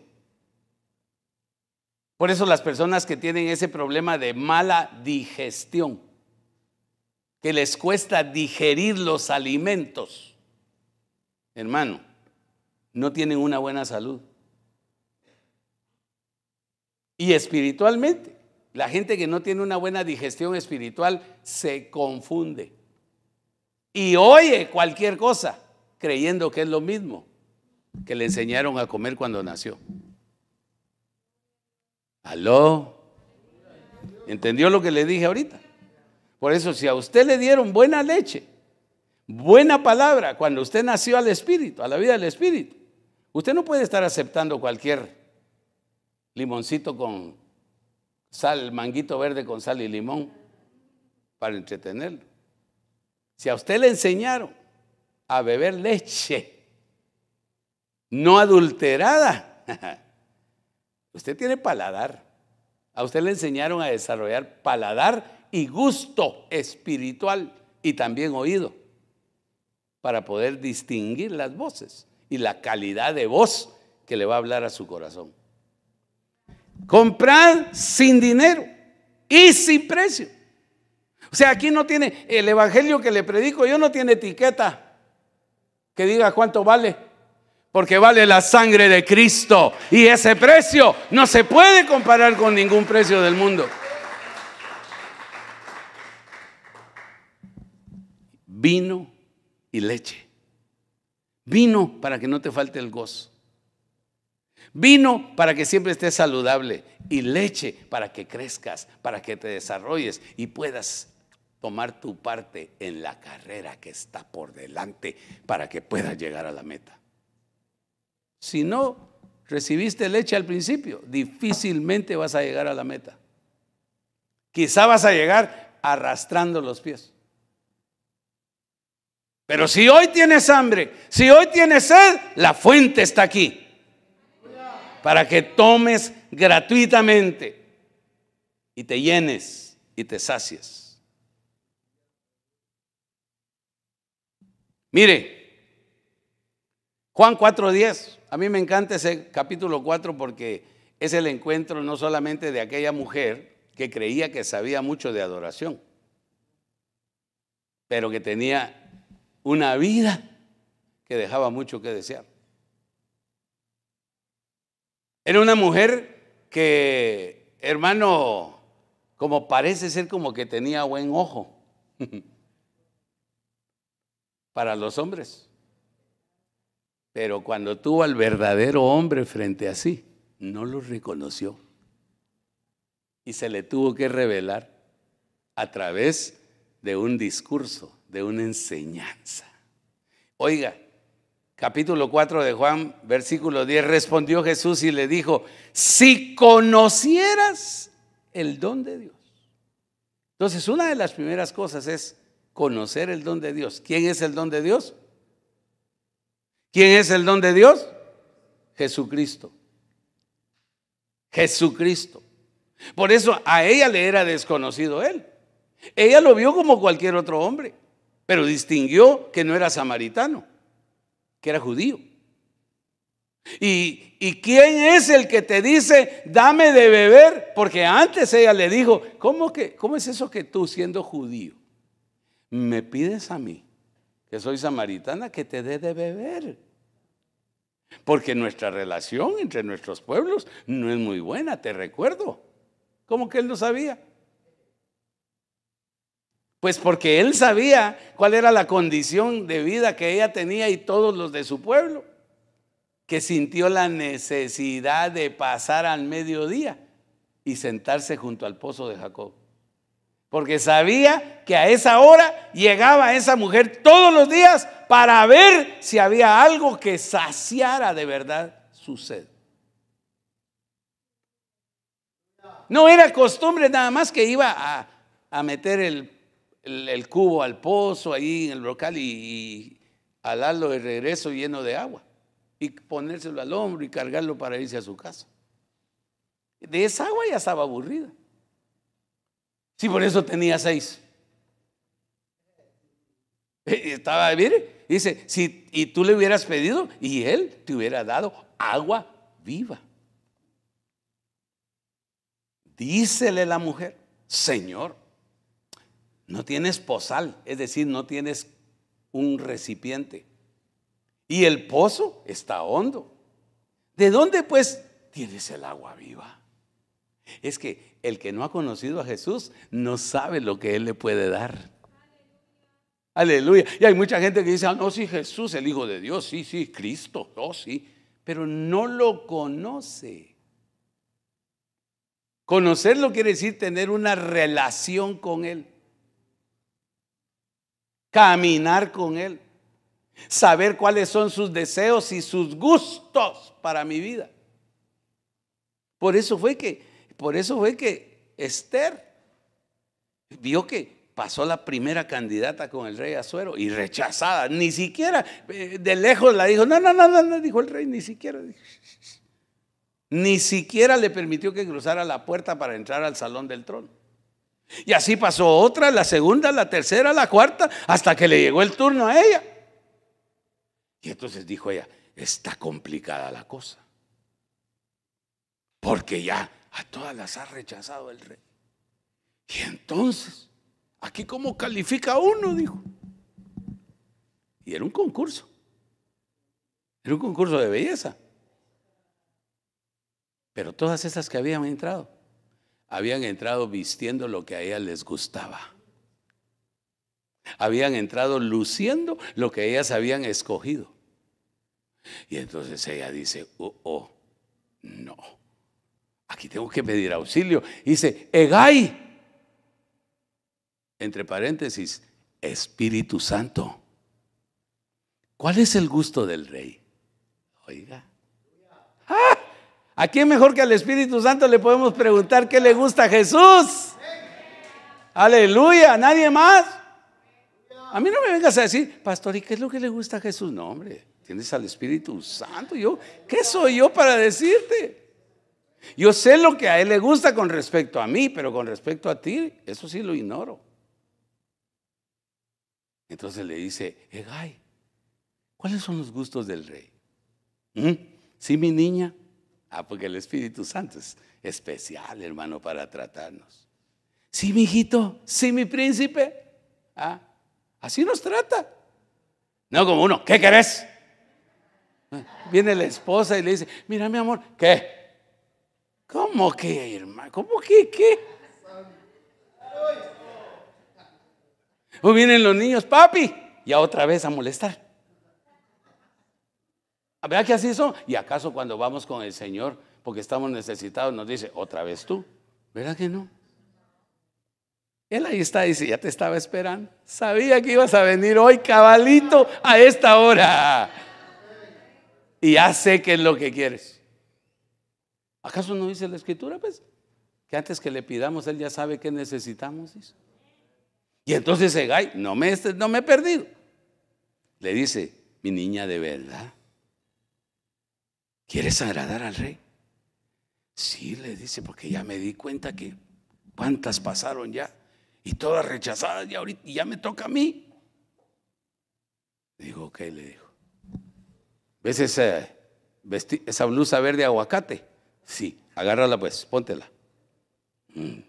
Por eso las personas que tienen ese problema de mala digestión, que les cuesta digerir los alimentos, hermano, no tienen una buena salud. Y espiritualmente, la gente que no tiene una buena digestión espiritual se confunde. Y oye cualquier cosa creyendo que es lo mismo que le enseñaron a comer cuando nació. ¿Aló? ¿Entendió lo que le dije ahorita? Por eso, si a usted le dieron buena leche, buena palabra, cuando usted nació al Espíritu, a la vida del Espíritu, Usted no puede estar aceptando cualquier limoncito con sal, manguito verde con sal y limón para entretenerlo. Si a usted le enseñaron a beber leche no adulterada, usted tiene paladar. A usted le enseñaron a desarrollar paladar y gusto espiritual y también oído para poder distinguir las voces y la calidad de voz que le va a hablar a su corazón. Comprar sin dinero y sin precio. O sea, aquí no tiene el evangelio que le predico, yo no tiene etiqueta que diga cuánto vale, porque vale la sangre de Cristo y ese precio no se puede comparar con ningún precio del mundo. Vino y leche. Vino para que no te falte el gozo. Vino para que siempre estés saludable y leche para que crezcas, para que te desarrolles y puedas tomar tu parte en la carrera que está por delante para que puedas llegar a la meta. Si no recibiste leche al principio, difícilmente vas a llegar a la meta. Quizá vas a llegar arrastrando los pies. Pero si hoy tienes hambre, si hoy tienes sed, la fuente está aquí. Para que tomes gratuitamente y te llenes y te sacies. Mire, Juan 4.10, a mí me encanta ese capítulo 4 porque es el encuentro no solamente de aquella mujer que creía que sabía mucho de adoración, pero que tenía una vida que dejaba mucho que desear. Era una mujer que, hermano, como parece ser como que tenía buen ojo para los hombres. Pero cuando tuvo al verdadero hombre frente a sí, no lo reconoció. Y se le tuvo que revelar a través de un discurso de una enseñanza. Oiga, capítulo 4 de Juan, versículo 10, respondió Jesús y le dijo, si conocieras el don de Dios. Entonces, una de las primeras cosas es conocer el don de Dios. ¿Quién es el don de Dios? ¿Quién es el don de Dios? Jesucristo. Jesucristo. Por eso a ella le era desconocido él. Ella lo vio como cualquier otro hombre, pero distinguió que no era samaritano, que era judío. ¿Y, ¿Y, quién es el que te dice, dame de beber? Porque antes ella le dijo, ¿cómo, ¿cómo es eso que tú siendo judío me pides a mí, que soy samaritana, que te dé de beber? Porque nuestra relación entre nuestros pueblos no es muy buena, te recuerdo. ¿Cómo que él no sabía? Pues porque él sabía cuál era la condición de vida que ella tenía y todos los de su pueblo, que sintió la necesidad de pasar al mediodía y sentarse junto al pozo de Jacob. Porque sabía que a esa hora llegaba esa mujer todos los días para ver si había algo que saciara de verdad su sed. No era costumbre nada más que iba a, meter el, cubo al pozo ahí en el local y, y alarlo de regreso lleno de agua y ponérselo al hombro y cargarlo para irse a su casa. De esa agua ya estaba aburrida. Sí, por eso tenía seis. Estaba, mire, dice, si y tú le hubieras pedido y él te hubiera dado agua viva. Dícele la mujer, Señor, no tienes pozal, es decir, no tienes un recipiente. Y el pozo está hondo. ¿De dónde pues tienes el agua viva? Es que el que no ha conocido a Jesús no sabe lo que Él le puede dar. Aleluya. Y hay mucha gente que dice, ah, no, sí, Jesús, el Hijo de Dios, sí, sí, Cristo, oh, sí, pero no lo conoce. Conocerlo quiere decir tener una relación con Él. Caminar con Él. Saber cuáles son sus deseos y sus gustos para mi vida. Por eso fue que, por eso fue que Esther vio que pasó la primera candidata con el rey Azuero y rechazada. Ni siquiera eh, de lejos la dijo, no, no, no, no, no, dijo el rey, ni siquiera. Ni siquiera le permitió que cruzara la puerta para entrar al salón del trono. Y así pasó otra, la segunda, la tercera, la cuarta, hasta que le llegó el turno a ella. Y entonces dijo ella, está complicada la cosa. Porque ya a todas las ha rechazado el rey. Y entonces, aquí cómo califica uno, dijo. Y era un concurso. Era un concurso de belleza. Pero todas esas que habían entrado, habían entrado vistiendo lo que a ellas les gustaba. Habían entrado luciendo lo que ellas habían escogido. Y entonces ella dice, oh, oh, no, aquí tengo que pedir auxilio. Dice, Egay, entre paréntesis, Espíritu Santo. ¿Cuál es el gusto del rey? Oiga. ¿A quién mejor que al Espíritu Santo le podemos preguntar qué le gusta a Jesús? Aleluya, nadie más. A mí no me vengas a decir, pastor, ¿y qué es lo que le gusta a Jesús? No, hombre, tienes al Espíritu Santo. Yo, ¿qué soy yo para decirte? Yo sé lo que a él le gusta con respecto a mí, pero con respecto a ti, eso sí lo ignoro. Entonces le dice, Egay, ¿cuáles son los gustos del rey? ¿Mm? Sí, mi niña. Ah, porque el Espíritu Santo es especial, hermano, para tratarnos. Sí, mi hijito, sí, mi príncipe. Ah, así nos trata. No como uno, ¿qué querés? Viene la esposa y le dice, mira mi amor, ¿qué? ¿Cómo que, hermano? ¿Cómo que qué? O vienen los niños, papi, ya otra vez a molestar. Vea que así son. ¿Y acaso cuando vamos con el Señor, porque estamos necesitados, nos dice, otra vez tú? ¿Verdad que no? Él ahí está, dice, ya te estaba esperando. Sabía que ibas a venir hoy, cabalito, a esta hora. Y ya sé qué es lo que quieres. ¿Acaso no dice la escritura, pues? Que antes que le pidamos, Él ya sabe qué necesitamos. Y entonces Egay, no me, no me he perdido. Le dice, mi niña de verdad, ¿quieres agradar al rey? Sí, le dice, porque ya me di cuenta que cuántas pasaron ya y todas rechazadas y ahorita ya me toca a mí. Dijo, ok, le dijo. ¿Ves esa, esa blusa verde aguacate? Sí, agárrala pues, póntela. Mm.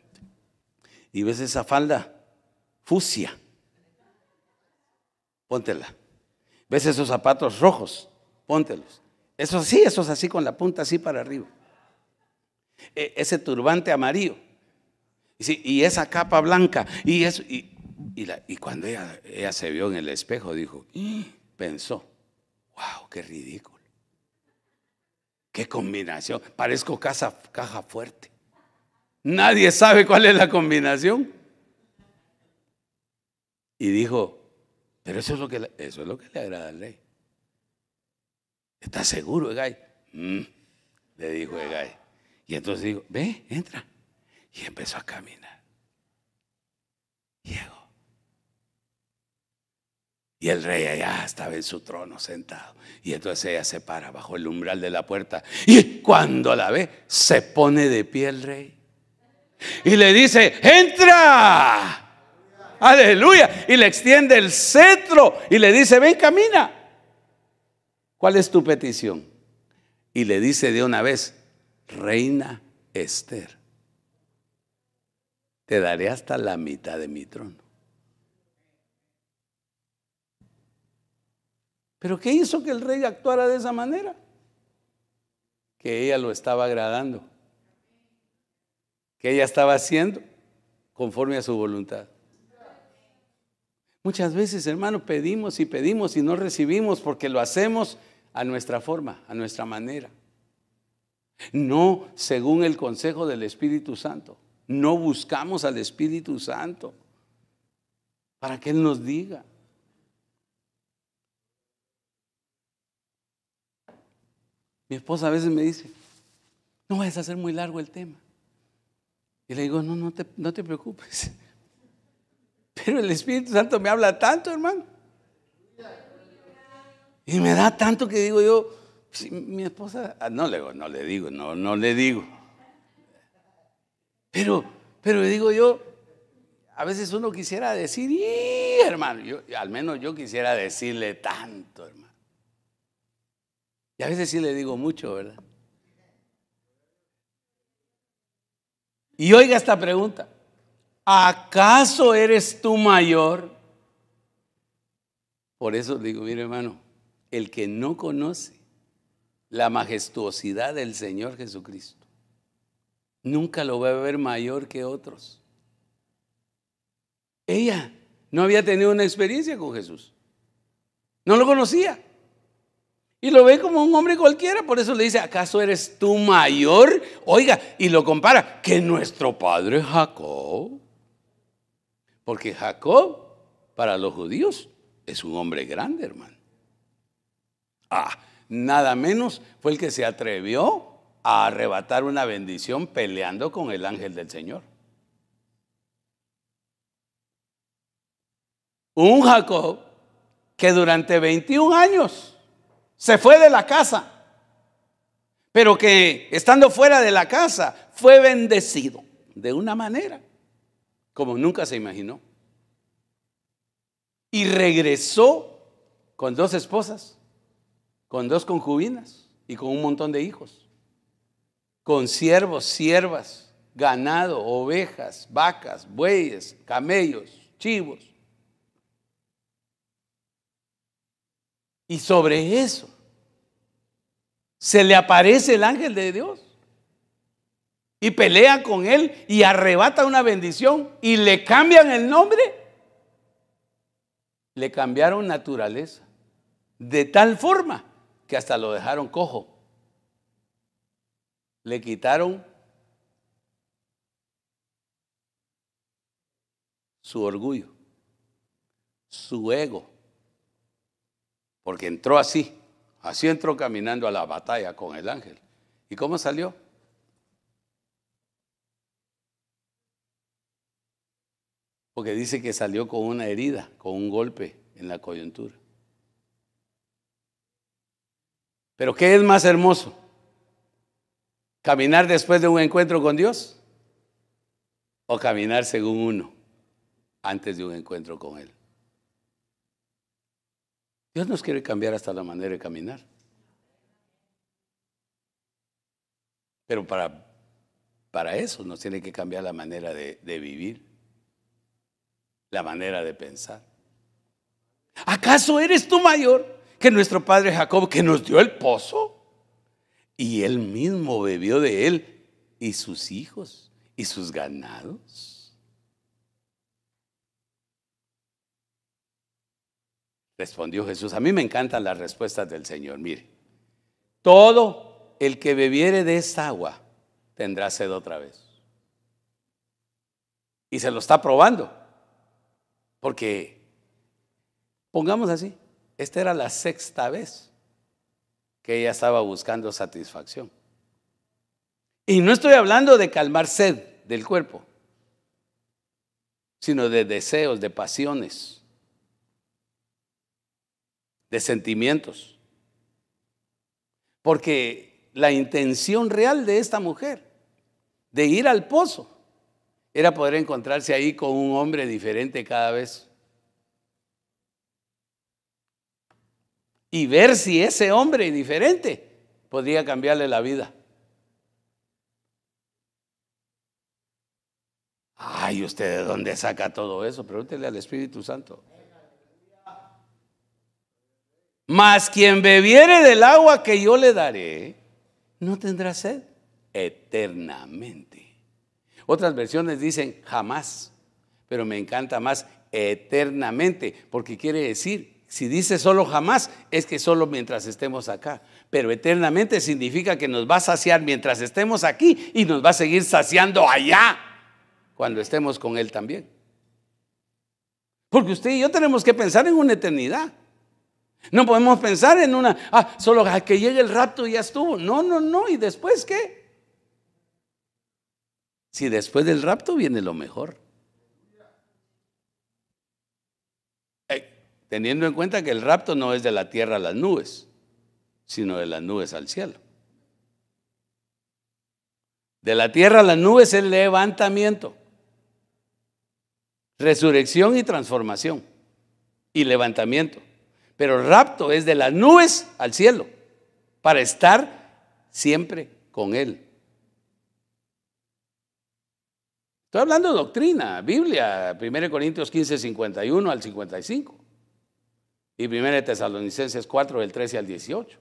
¿Y ves esa falda fusia? Póntela. ¿Ves esos zapatos rojos? Póntelos. Eso sí, esos así con la punta así para arriba. E, ese turbante amarillo. Y, esa capa blanca. Y, eso, y, y cuando ella, ella, se vio en el espejo, dijo, mm", pensó, wow, qué ridículo. Qué combinación. Parezco caja, caja fuerte. Nadie sabe cuál es la combinación. Y dijo, pero eso es lo que, eso es lo que le agrada al rey. ¿Estás seguro, Egay? Mm", le dijo Egay. Y entonces digo, ve, entra. Y empezó a caminar. Llegó. Y el rey allá estaba en su trono sentado. Y entonces ella se para bajo el umbral de la puerta. Y cuando la ve, se pone de pie el rey. Y le dice, entra. Aleluya. Y le extiende el cetro. Y le dice, ven, camina. ¿Cuál es tu petición? Y le dice de una vez, reina Esther, te daré hasta la mitad de mi trono. ¿Pero qué hizo que el rey actuara de esa manera? Que ella lo estaba agradando. Que ella estaba haciendo conforme a su voluntad. Muchas veces, hermano, pedimos y pedimos y no recibimos porque lo hacemos a nuestra forma, a nuestra manera. No según el consejo del Espíritu Santo. No buscamos al Espíritu Santo para que Él nos diga. Mi esposa a veces me dice, no vayas a hacer muy largo el tema. Y le digo, no, no te, no te preocupes. Pero el Espíritu Santo me habla tanto, hermano. Y me da tanto que digo yo, mi esposa, ah, no le, no le digo, no, le digo. Pero, pero digo yo, a veces uno quisiera decir, hermano, yo, al menos yo quisiera decirle tanto, hermano. Y a veces sí le digo mucho, ¿verdad? Y oiga esta pregunta, ¿acaso eres tú mayor? Por eso digo, mire hermano, el que no conoce la majestuosidad del Señor Jesucristo. Nunca lo va a ver mayor que otros. Ella no había tenido una experiencia con Jesús. No lo conocía. Y lo ve como un hombre cualquiera. Por eso le dice, ¿acaso eres tú mayor? Oiga, y lo compara, que nuestro padre Jacob. Porque Jacob, para los judíos, es un hombre grande, hermano. Ah, nada menos fue el que se atrevió a arrebatar una bendición peleando con el ángel del Señor. Un Jacob que durante 21 años se fue de la casa, pero que estando fuera de la casa fue bendecido de una manera como nunca se imaginó. Y regresó con dos esposas con dos concubinas y con un montón de hijos, con siervos, siervas, ganado, ovejas, vacas, bueyes, camellos, chivos. Y sobre eso se le aparece el ángel de Dios y pelea con él y arrebata una bendición y le cambian el nombre. Le cambiaron naturaleza de tal forma que hasta lo dejaron cojo. Le quitaron su orgullo, su ego, porque entró así, así entró caminando a la batalla con el ángel. ¿Y cómo salió? Porque dice que salió con una herida, con un golpe en la coyuntura. Pero ¿qué es más hermoso? ¿Caminar después de un encuentro con Dios? ¿O caminar según uno antes de un encuentro con Él? Dios nos quiere cambiar hasta la manera de caminar. Pero para, para eso nos tiene que cambiar la manera de, de vivir, la manera de pensar. ¿Acaso eres tú mayor que nuestro padre Jacob que nos dio el pozo? Y él mismo bebió de él y sus hijos y sus ganados. Respondió Jesús. A mí me encantan las respuestas del Señor. Mire, todo el que bebiere de esta agua tendrá sed otra vez. Y se lo está probando. Porque, pongamos así, esta era la sexta vez que ella estaba buscando satisfacción. Y no estoy hablando de calmar sed del cuerpo, sino de deseos, de pasiones, de sentimientos. Porque la intención real de esta mujer de ir al pozo era poder encontrarse ahí con un hombre diferente cada vez. y ver si ese hombre diferente podría cambiarle la vida. Ay, ¿usted de dónde saca todo eso? Pregúntele al Espíritu Santo. Mas quien bebiere del agua que yo le daré, no tendrá sed eternamente. Otras versiones dicen jamás, pero me encanta más eternamente, porque quiere decir si dice solo jamás, es que solo mientras estemos acá. Pero eternamente significa que nos va a saciar mientras estemos aquí y nos va a seguir saciando allá cuando estemos con Él también. Porque usted y yo tenemos que pensar en una eternidad. No podemos pensar en una, ah, solo a que llegue el rapto y ya estuvo. No, no, no. ¿Y después qué? Si después del rapto viene lo mejor. teniendo en cuenta que el rapto no es de la tierra a las nubes, sino de las nubes al cielo. De la tierra a las nubes es el levantamiento, resurrección y transformación y levantamiento. Pero el rapto es de las nubes al cielo para estar siempre con Él. Estoy hablando de doctrina, Biblia, 1 Corintios 15, 51 al 55. Y 1 Tesalonicenses 4, del 13 al 18.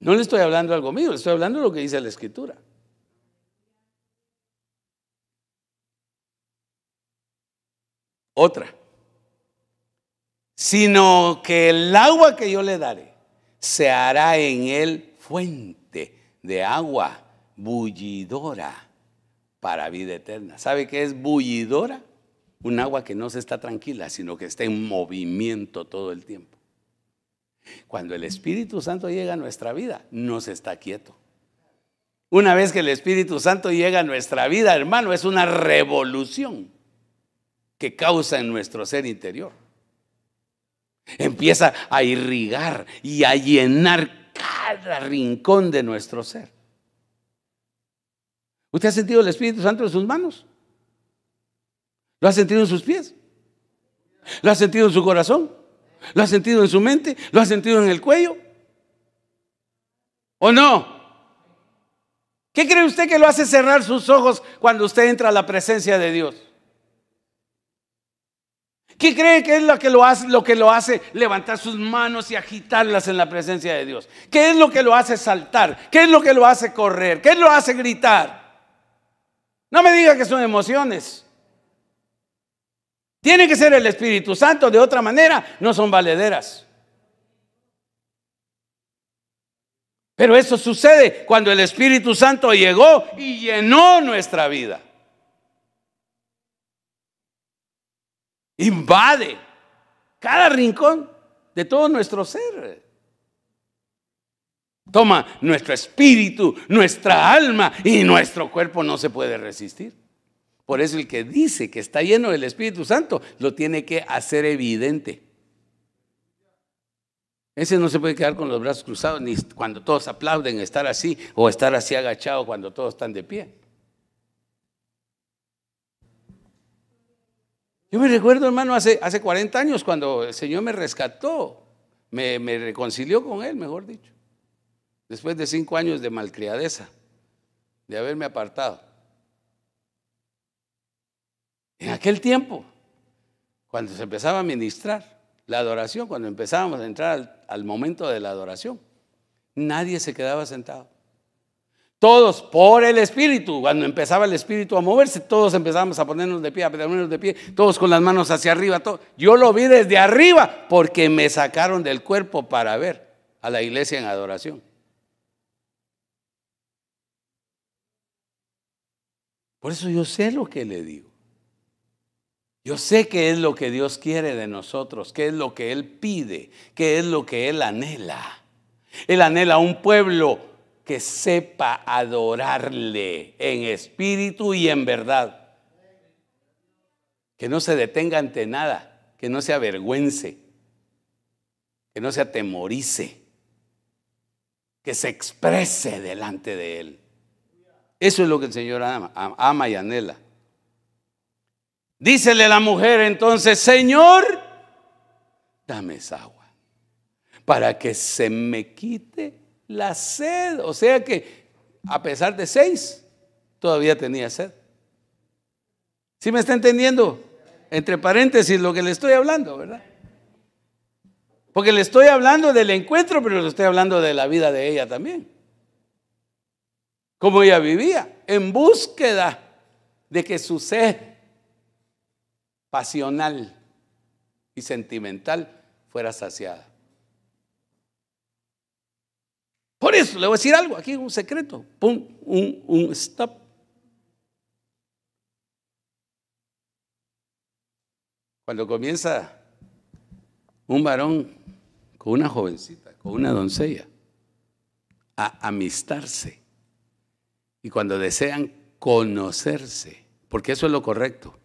No le estoy hablando algo mío, le estoy hablando de lo que dice la Escritura. Otra. Sino que el agua que yo le daré se hará en él fuente de agua bullidora para vida eterna. ¿Sabe qué es bullidora? Un agua que no se está tranquila, sino que está en movimiento todo el tiempo. Cuando el Espíritu Santo llega a nuestra vida, no se está quieto. Una vez que el Espíritu Santo llega a nuestra vida, hermano, es una revolución que causa en nuestro ser interior. Empieza a irrigar y a llenar cada rincón de nuestro ser. ¿Usted ha sentido el Espíritu Santo en sus manos? ¿Lo ha sentido en sus pies? ¿Lo ha sentido en su corazón? ¿Lo ha sentido en su mente? ¿Lo ha sentido en el cuello? ¿O no? ¿Qué cree usted que lo hace cerrar sus ojos cuando usted entra a la presencia de Dios? ¿Qué cree que es lo que lo hace, levantar sus manos y agitarlas en la presencia de Dios? ¿Qué es lo que lo hace saltar? ¿Qué es lo que lo hace correr? ¿Qué lo hace gritar? No me diga que son emociones. Tiene que ser el Espíritu Santo, de otra manera no son valederas. Pero eso sucede cuando el Espíritu Santo llegó y llenó nuestra vida. Invade cada rincón de todo nuestro ser. Toma nuestro espíritu, nuestra alma y nuestro cuerpo no se puede resistir. Por eso el que dice que está lleno del Espíritu Santo lo tiene que hacer evidente. Ese no se puede quedar con los brazos cruzados ni cuando todos aplauden estar así o estar así agachado cuando todos están de pie. Yo me recuerdo, hermano, hace, hace 40 años cuando el Señor me rescató, me, me reconcilió con Él, mejor dicho, después de cinco años de malcriadeza, de haberme apartado. En aquel tiempo, cuando se empezaba a ministrar la adoración, cuando empezábamos a entrar al, momento de la adoración, nadie se quedaba sentado. Todos por el Espíritu, cuando empezaba el Espíritu a moverse, todos empezábamos a ponernos de pie, a ponernos de pie, todos con las manos hacia arriba. Yo lo vi desde arriba porque me sacaron del cuerpo para ver a la iglesia en adoración. Por eso yo sé lo que le digo. Yo sé qué es lo que Dios quiere de nosotros, qué es lo que Él pide, qué es lo que Él anhela. Él anhela un pueblo que sepa adorarle en espíritu y en verdad. Que no se detenga ante nada, que no se avergüence, que no se atemorice, que se exprese delante de Él. Eso es lo que el Señor ama, ama y anhela. Dícele la mujer entonces, Señor, dame esa agua para que se me quite la sed. O sea que a pesar de seis, todavía tenía sed. ¿Sí me está entendiendo? Entre paréntesis lo que le estoy hablando, ¿verdad? Porque le estoy hablando del encuentro, pero le estoy hablando de la vida de ella también. Como ella vivía, en búsqueda de que su sed pasional y sentimental fuera saciada. Por eso le voy a decir algo, aquí un secreto, Pum, un, un stop. Cuando comienza un varón con una jovencita, con una doncella, a amistarse, y cuando desean conocerse, porque eso es lo correcto,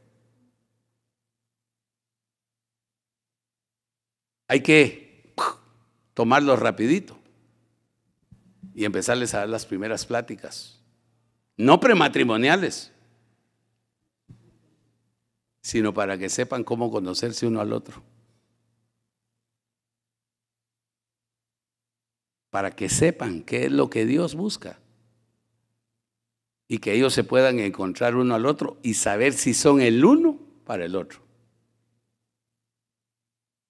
hay que tomarlo rapidito y empezarles a dar las primeras pláticas. No prematrimoniales, sino para que sepan cómo conocerse uno al otro. Para que sepan qué es lo que Dios busca. Y que ellos se puedan encontrar uno al otro y saber si son el uno para el otro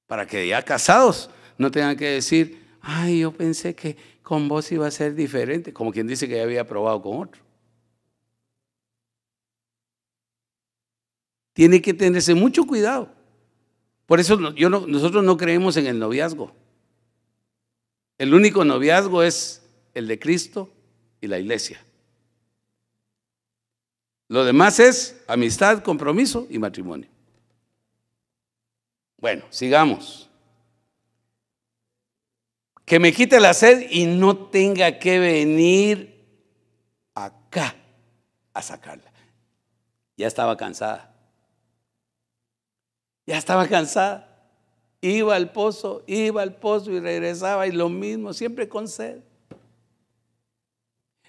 para que ya casados no tengan que decir, ay, yo pensé que con vos iba a ser diferente, como quien dice que ya había probado con otro. Tiene que tenerse mucho cuidado. Por eso yo nosotros no creemos en el noviazgo. El único noviazgo es el de Cristo y la iglesia. Lo demás es amistad, compromiso y matrimonio. Bueno, sigamos. Que me quite la sed y no tenga que venir acá a sacarla. Ya estaba cansada. Ya estaba cansada. Iba al pozo, iba al pozo y regresaba y lo mismo, siempre con sed.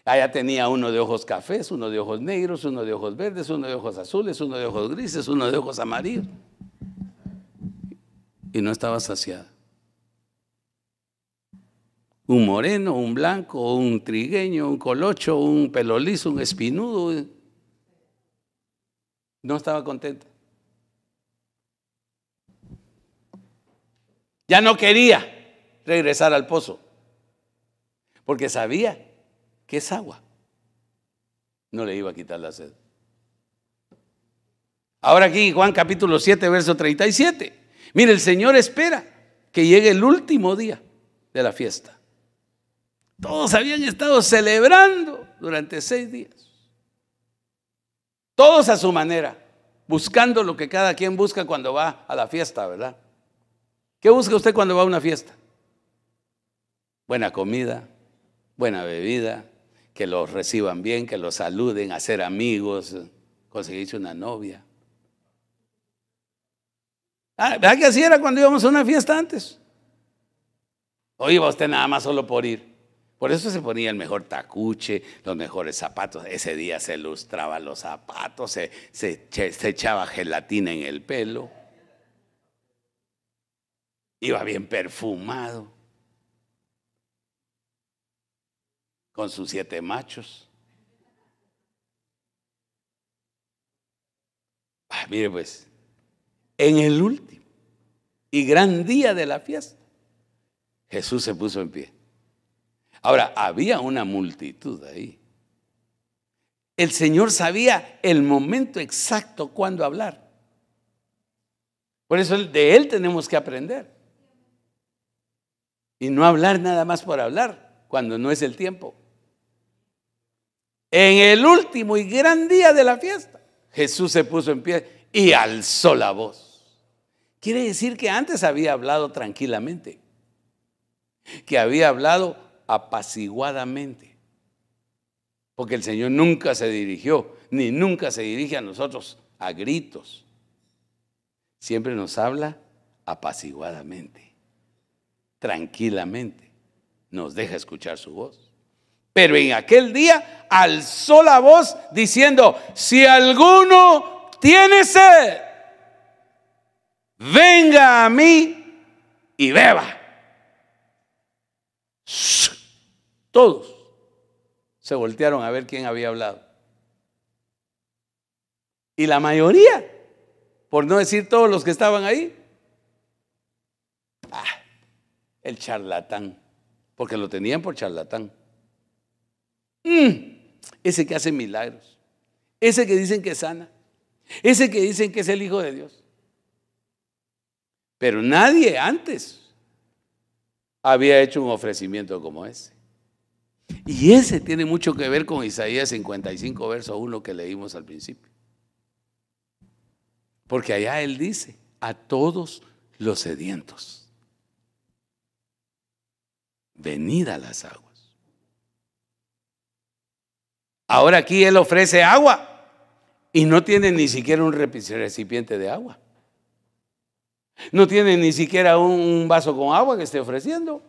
Allá tenía uno de ojos cafés, uno de ojos negros, uno de ojos verdes, uno de ojos azules, uno de ojos grises, uno de ojos amarillos y no estaba saciada. Un moreno, un blanco, un trigueño, un colocho, un pelolizo, un espinudo. No estaba contenta. Ya no quería regresar al pozo, porque sabía que es agua. No le iba a quitar la sed. Ahora aquí Juan capítulo 7, verso 37. Mire, el Señor espera que llegue el último día de la fiesta. Todos habían estado celebrando durante seis días. Todos a su manera, buscando lo que cada quien busca cuando va a la fiesta, ¿verdad? ¿Qué busca usted cuando va a una fiesta? Buena comida, buena bebida, que los reciban bien, que los saluden, hacer amigos, conseguirse una novia. Ah, ¿Verdad que así era cuando íbamos a una fiesta antes? O iba usted nada más solo por ir. Por eso se ponía el mejor tacuche, los mejores zapatos. Ese día se lustraba los zapatos, se, se, se echaba gelatina en el pelo. Iba bien perfumado. Con sus siete machos. Ah, mire pues, en el último y gran día de la fiesta, Jesús se puso en pie. Ahora, había una multitud ahí. El Señor sabía el momento exacto cuando hablar. Por eso de Él tenemos que aprender. Y no hablar nada más por hablar, cuando no es el tiempo. En el último y gran día de la fiesta, Jesús se puso en pie y alzó la voz. Quiere decir que antes había hablado tranquilamente, que había hablado apaciguadamente, porque el Señor nunca se dirigió, ni nunca se dirige a nosotros a gritos. Siempre nos habla apaciguadamente, tranquilamente, nos deja escuchar su voz. Pero en aquel día alzó la voz diciendo, si alguno tiene sed, venga a mí y beba. Todos se voltearon a ver quién había hablado. Y la mayoría, por no decir todos los que estaban ahí, ah, el charlatán, porque lo tenían por charlatán. Mm, ese que hace milagros, ese que dicen que sana, ese que dicen que es el Hijo de Dios. Pero nadie antes había hecho un ofrecimiento como ese. Y ese tiene mucho que ver con Isaías 55, verso 1 que leímos al principio. Porque allá él dice, a todos los sedientos, venid a las aguas. Ahora aquí él ofrece agua y no tiene ni siquiera un recipiente de agua. No tiene ni siquiera un vaso con agua que esté ofreciendo.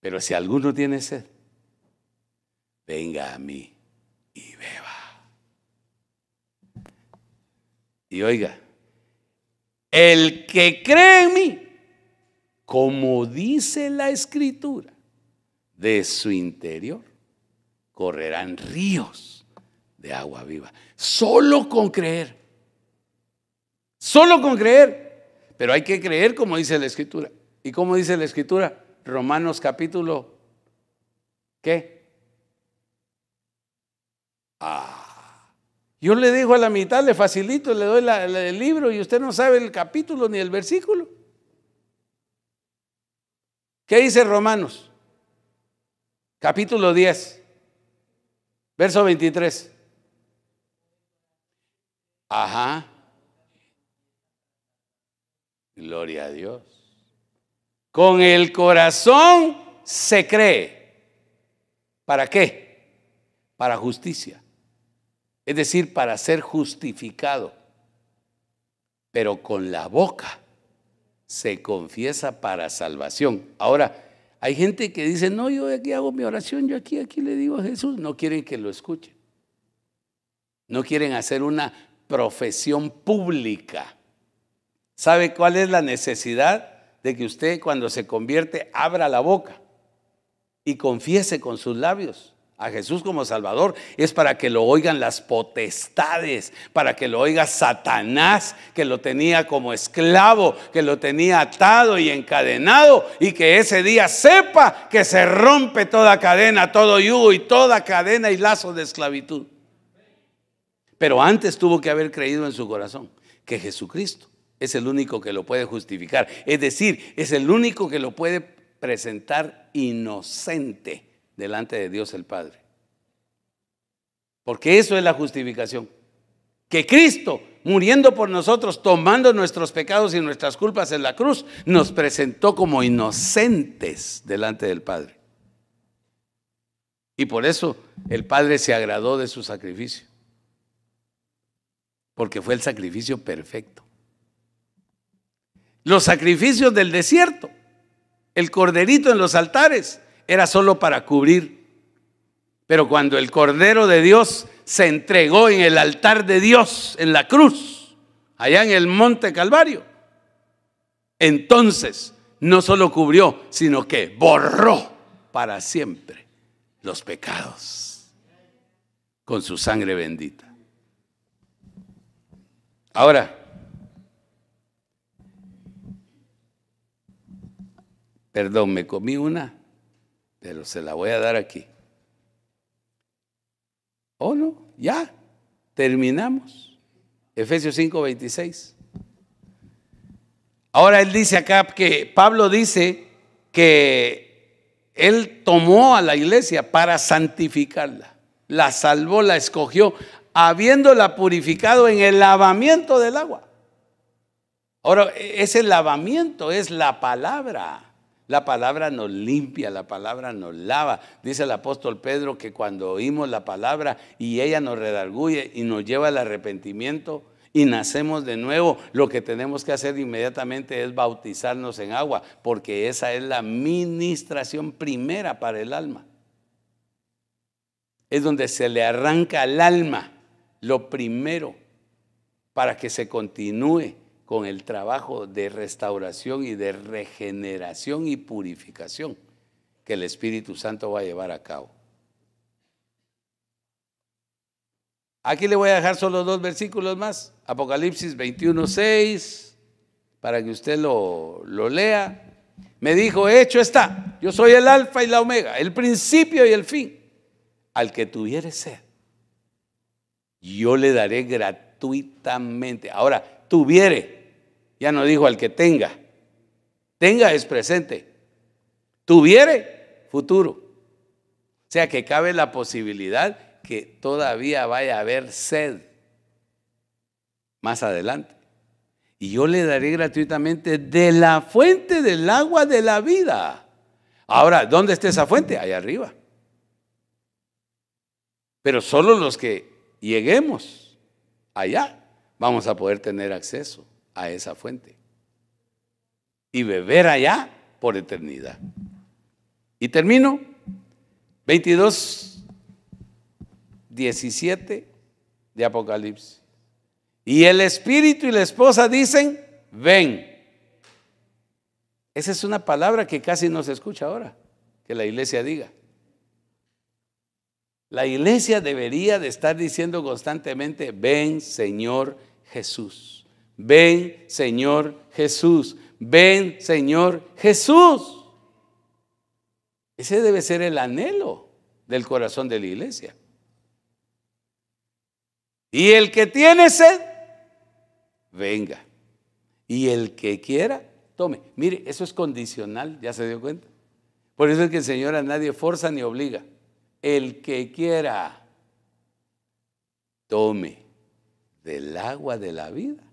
Pero si alguno tiene sed, venga a mí y beba. Y oiga, el que cree en mí, como dice la escritura, de su interior correrán ríos de agua viva. Solo con creer. Solo con creer. Pero hay que creer como dice la escritura. ¿Y cómo dice la escritura? Romanos capítulo. ¿Qué? Ah. Yo le digo a la mitad, le facilito, le doy el libro y usted no sabe el capítulo ni el versículo. ¿Qué dice Romanos? Capítulo 10. Verso 23. Ajá. Gloria a Dios. Con el corazón se cree. ¿Para qué? Para justicia. Es decir, para ser justificado. Pero con la boca se confiesa para salvación. Ahora, hay gente que dice, no, yo aquí hago mi oración, yo aquí, aquí le digo a Jesús. No quieren que lo escuchen. No quieren hacer una profesión pública. ¿Sabe cuál es la necesidad de que usted cuando se convierte abra la boca y confiese con sus labios? A Jesús como Salvador es para que lo oigan las potestades, para que lo oiga Satanás, que lo tenía como esclavo, que lo tenía atado y encadenado, y que ese día sepa que se rompe toda cadena, todo yugo y toda cadena y lazo de esclavitud. Pero antes tuvo que haber creído en su corazón que Jesucristo es el único que lo puede justificar, es decir, es el único que lo puede presentar inocente delante de Dios el Padre. Porque eso es la justificación. Que Cristo, muriendo por nosotros, tomando nuestros pecados y nuestras culpas en la cruz, nos presentó como inocentes delante del Padre. Y por eso el Padre se agradó de su sacrificio. Porque fue el sacrificio perfecto. Los sacrificios del desierto, el corderito en los altares, era solo para cubrir. Pero cuando el Cordero de Dios se entregó en el altar de Dios, en la cruz, allá en el monte Calvario, entonces no solo cubrió, sino que borró para siempre los pecados con su sangre bendita. Ahora, perdón, me comí una, pero se la voy a dar aquí. ¿O no? Ya, terminamos. Efesios 5, 26. Ahora él dice acá que Pablo dice que él tomó a la iglesia para santificarla. La salvó, la escogió, habiéndola purificado en el lavamiento del agua. Ahora, ese lavamiento es la palabra. La palabra nos limpia, la palabra nos lava. Dice el apóstol Pedro que cuando oímos la palabra y ella nos redarguye y nos lleva al arrepentimiento, y nacemos de nuevo, lo que tenemos que hacer inmediatamente es bautizarnos en agua, porque esa es la ministración primera para el alma. Es donde se le arranca al alma lo primero para que se continúe con el trabajo de restauración y de regeneración y purificación que el Espíritu Santo va a llevar a cabo. Aquí le voy a dejar solo dos versículos más. Apocalipsis 21, 6, para que usted lo, lo lea. Me dijo, hecho está, yo soy el alfa y la omega, el principio y el fin. Al que tuviere sed, yo le daré gratuitamente. Ahora, tuviere, ya no dijo al que tenga. Tenga es presente. Tuviere, futuro. O sea que cabe la posibilidad que todavía vaya a haber sed más adelante. Y yo le daré gratuitamente de la fuente del agua de la vida. Ahora, ¿dónde está esa fuente? Allá arriba. Pero solo los que lleguemos allá vamos a poder tener acceso a esa fuente. Y beber allá por eternidad. Y termino. 22 17 de Apocalipsis. Y el espíritu y la esposa dicen, ven. Esa es una palabra que casi no se escucha ahora, que la iglesia diga. La iglesia debería de estar diciendo constantemente, ven Señor Jesús, ven Señor Jesús, ven Señor Jesús. Ese debe ser el anhelo del corazón de la iglesia. Y el que tiene sed, venga. Y el que quiera, tome. Mire, eso es condicional, ¿ya se dio cuenta? Por eso es que el Señor a nadie forza ni obliga. El que quiera, tome del agua de la vida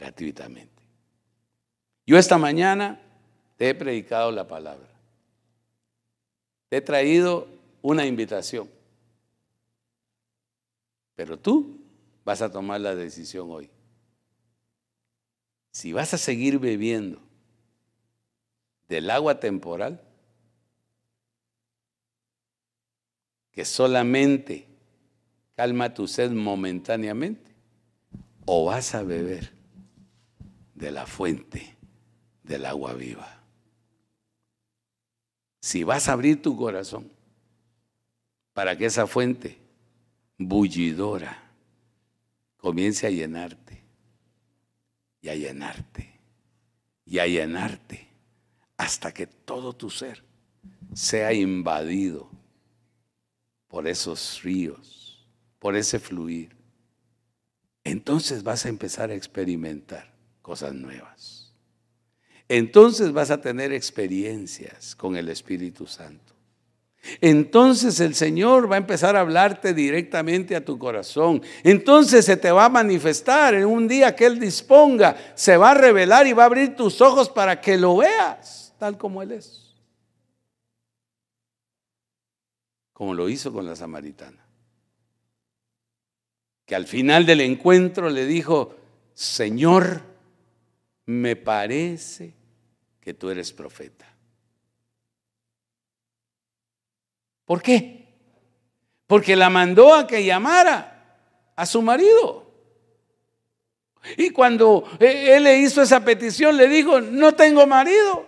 gratuitamente. Yo esta mañana te he predicado la palabra. Te he traído una invitación. Pero tú vas a tomar la decisión hoy. Si vas a seguir bebiendo del agua temporal, que solamente calma tu sed momentáneamente, o vas a beber de la fuente del agua viva. Si vas a abrir tu corazón para que esa fuente bullidora comience a llenarte y a llenarte y a llenarte hasta que todo tu ser sea invadido por esos ríos, por ese fluir. Entonces vas a empezar a experimentar cosas nuevas. Entonces vas a tener experiencias con el Espíritu Santo. Entonces el Señor va a empezar a hablarte directamente a tu corazón. Entonces se te va a manifestar en un día que Él disponga. Se va a revelar y va a abrir tus ojos para que lo veas tal como Él es. como lo hizo con la samaritana. Que al final del encuentro le dijo, Señor, me parece que tú eres profeta. ¿Por qué? Porque la mandó a que llamara a su marido. Y cuando e, él le hizo esa petición, le dijo, no tengo marido.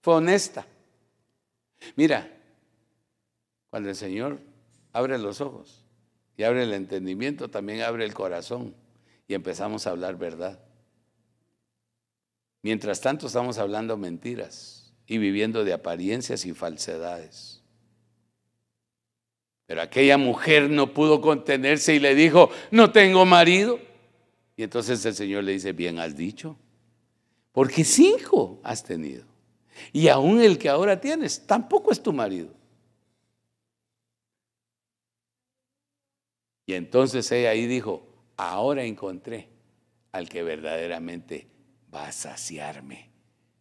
Fue honesta. Mira, cuando el Señor abre los ojos y abre el entendimiento, también abre el corazón y empezamos a hablar verdad. Mientras tanto estamos hablando mentiras y viviendo de apariencias y falsedades. Pero aquella mujer no pudo contenerse y le dijo, no tengo marido. Y entonces el Señor le dice, bien has dicho, porque cinco has tenido. Y aún el que ahora tienes tampoco es tu marido. Y entonces ella ahí dijo, ahora encontré al que verdaderamente va a saciarme,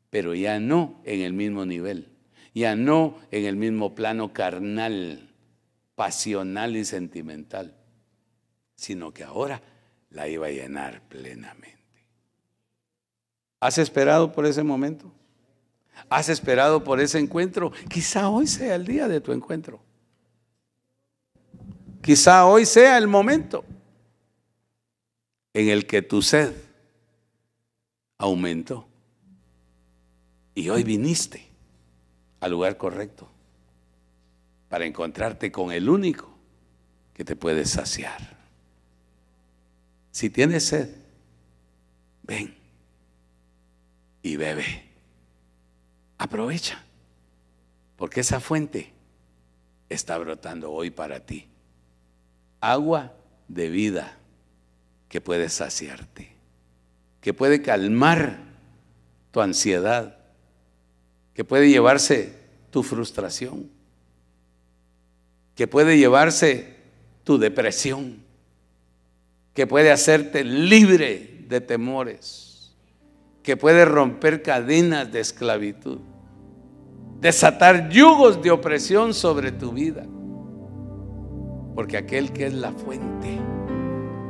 pero ya no en el mismo nivel, ya no en el mismo plano carnal, pasional y sentimental, sino que ahora la iba a llenar plenamente. ¿Has esperado por ese momento? ¿Has esperado por ese encuentro? Quizá hoy sea el día de tu encuentro. Quizá hoy sea el momento en el que tu sed aumentó. Y hoy viniste al lugar correcto para encontrarte con el único que te puede saciar. Si tienes sed, ven y bebe. Aprovecha, porque esa fuente está brotando hoy para ti. Agua de vida que puede saciarte que puede calmar tu ansiedad, que puede llevarse tu frustración, que puede llevarse tu depresión, que puede hacerte libre de temores, que puede romper cadenas de esclavitud, desatar yugos de opresión sobre tu vida. Porque aquel que es la fuente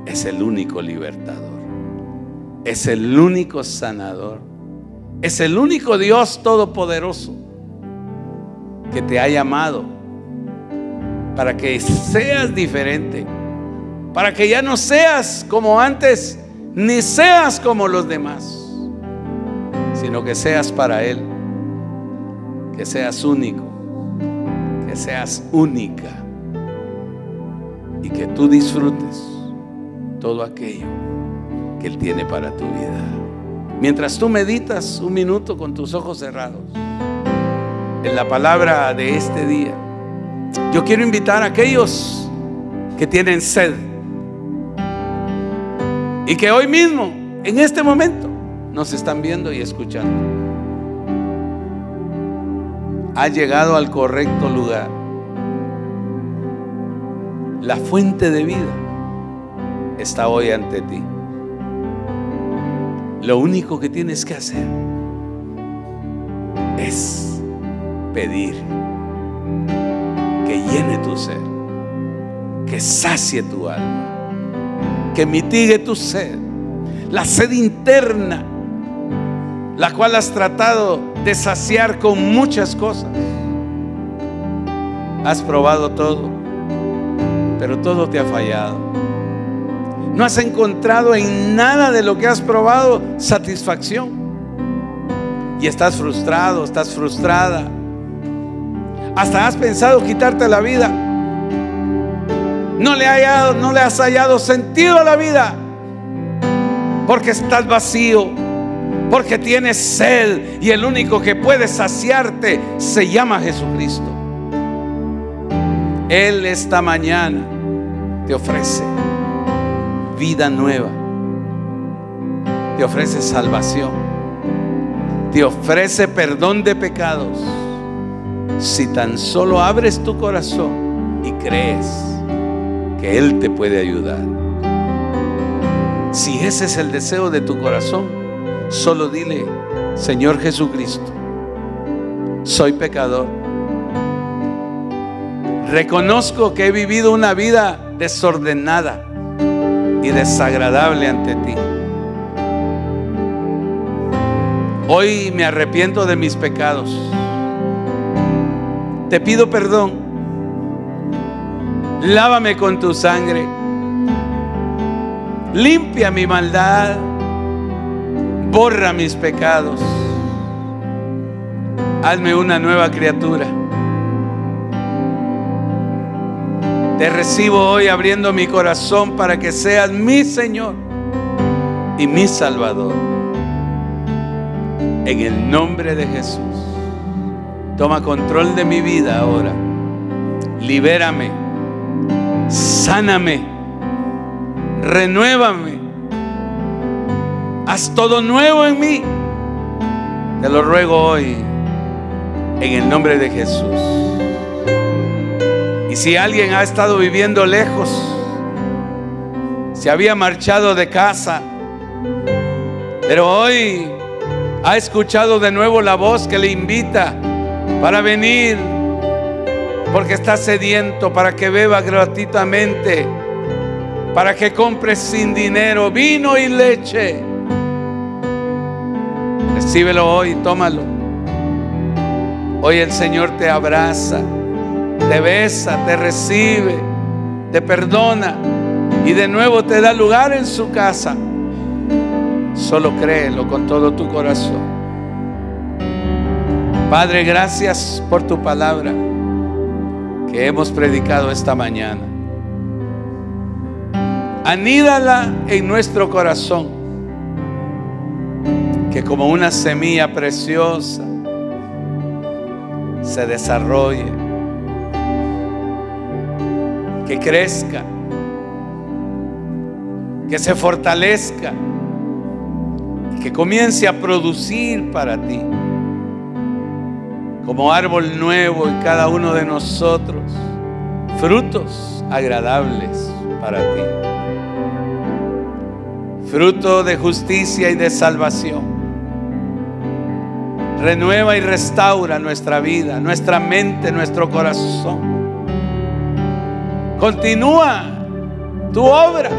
es el único libertador es el único sanador. Es el único Dios todopoderoso que te ha llamado para que seas diferente, para que ya no seas como antes, ni seas como los demás, sino que seas para Él, que seas único, que seas única y que tú disfrutes todo aquello que Él tiene para tu vida. Mientras tú meditas un minuto con tus ojos cerrados en la palabra de este día, yo quiero invitar a aquellos que tienen sed y que hoy mismo, en este momento, nos están viendo y escuchando. Ha llegado al correcto lugar. La fuente de vida está hoy ante ti. Lo único que tienes que hacer es pedir que llene tu ser, que sacie tu alma, que mitigue tu sed, la sed interna, la cual has tratado de saciar con muchas cosas. Has probado todo, pero todo te ha fallado. No has encontrado en nada de lo que has probado satisfacción. Y estás frustrado, estás frustrada. Hasta has pensado quitarte la vida. No le, no le has hallado sentido a la vida. Porque estás vacío. Porque tienes sed. Y el único que puede saciarte se llama Jesucristo. Él esta mañana te ofrece vida nueva. Te ofrece salvación. Te ofrece perdón de pecados. Si tan solo abres tu corazón y crees que Él te puede ayudar. Si ese es el deseo de tu corazón, solo dile, Señor Jesucristo, soy pecador. Reconozco que he vivido una vida desordenada y desagradable ante ti. Hoy me arrepiento de mis pecados. Te pido perdón. Lávame con tu sangre. Limpia mi maldad. Borra mis pecados. Hazme una nueva criatura. Te recibo hoy abriendo mi corazón para que seas mi Señor y mi Salvador. En el nombre de Jesús. Toma control de mi vida ahora. Libérame. Sáname. Renuévame. Haz todo nuevo en mí. Te lo ruego hoy en el nombre de Jesús. Si alguien ha estado viviendo lejos, se había marchado de casa, pero hoy ha escuchado de nuevo la voz que le invita para venir, porque está sediento, para que beba gratuitamente, para que compre sin dinero vino y leche. Recíbelo hoy, tómalo. Hoy el Señor te abraza te besa, te recibe, te perdona y de nuevo te da lugar en su casa. Solo créelo con todo tu corazón. Padre, gracias por tu palabra que hemos predicado esta mañana. Anídala en nuestro corazón, que como una semilla preciosa se desarrolle que crezca, que se fortalezca, que comience a producir para ti como árbol nuevo en cada uno de nosotros, frutos agradables para ti, fruto de justicia y de salvación. Renueva y restaura nuestra vida, nuestra mente, nuestro corazón. Continúa tu obra.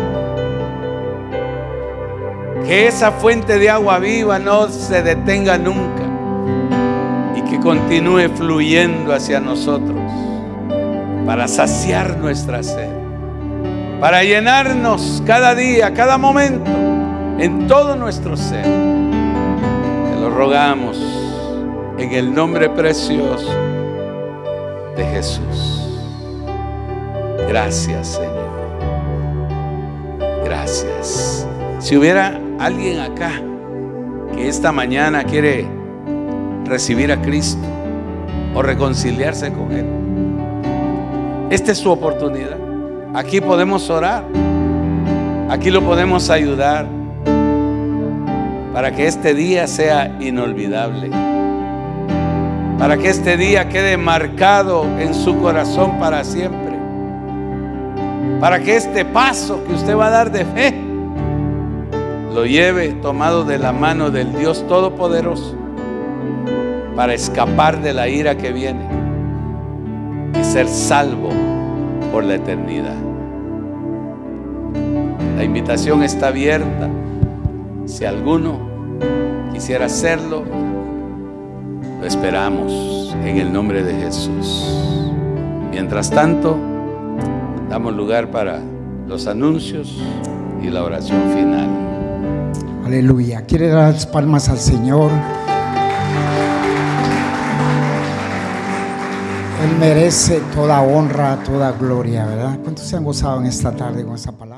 Que esa fuente de agua viva no se detenga nunca y que continúe fluyendo hacia nosotros para saciar nuestra sed, para llenarnos cada día, cada momento, en todo nuestro ser. Te lo rogamos en el nombre precioso de Jesús. Gracias, Señor. Gracias. Si hubiera alguien acá que esta mañana quiere recibir a Cristo o reconciliarse con Él, esta es su oportunidad. Aquí podemos orar. Aquí lo podemos ayudar para que este día sea inolvidable. Para que este día quede marcado en su corazón para siempre para que este paso que usted va a dar de fe lo lleve tomado de la mano del Dios Todopoderoso para escapar de la ira que viene y ser salvo por la eternidad. La invitación está abierta. Si alguno quisiera hacerlo, lo esperamos en el nombre de Jesús. Mientras tanto, Damos lugar para los anuncios y la oración final. Aleluya. ¿Quiere dar las palmas al Señor? Él merece toda honra, toda gloria, ¿verdad? ¿Cuántos se han gozado en esta tarde con esa palabra?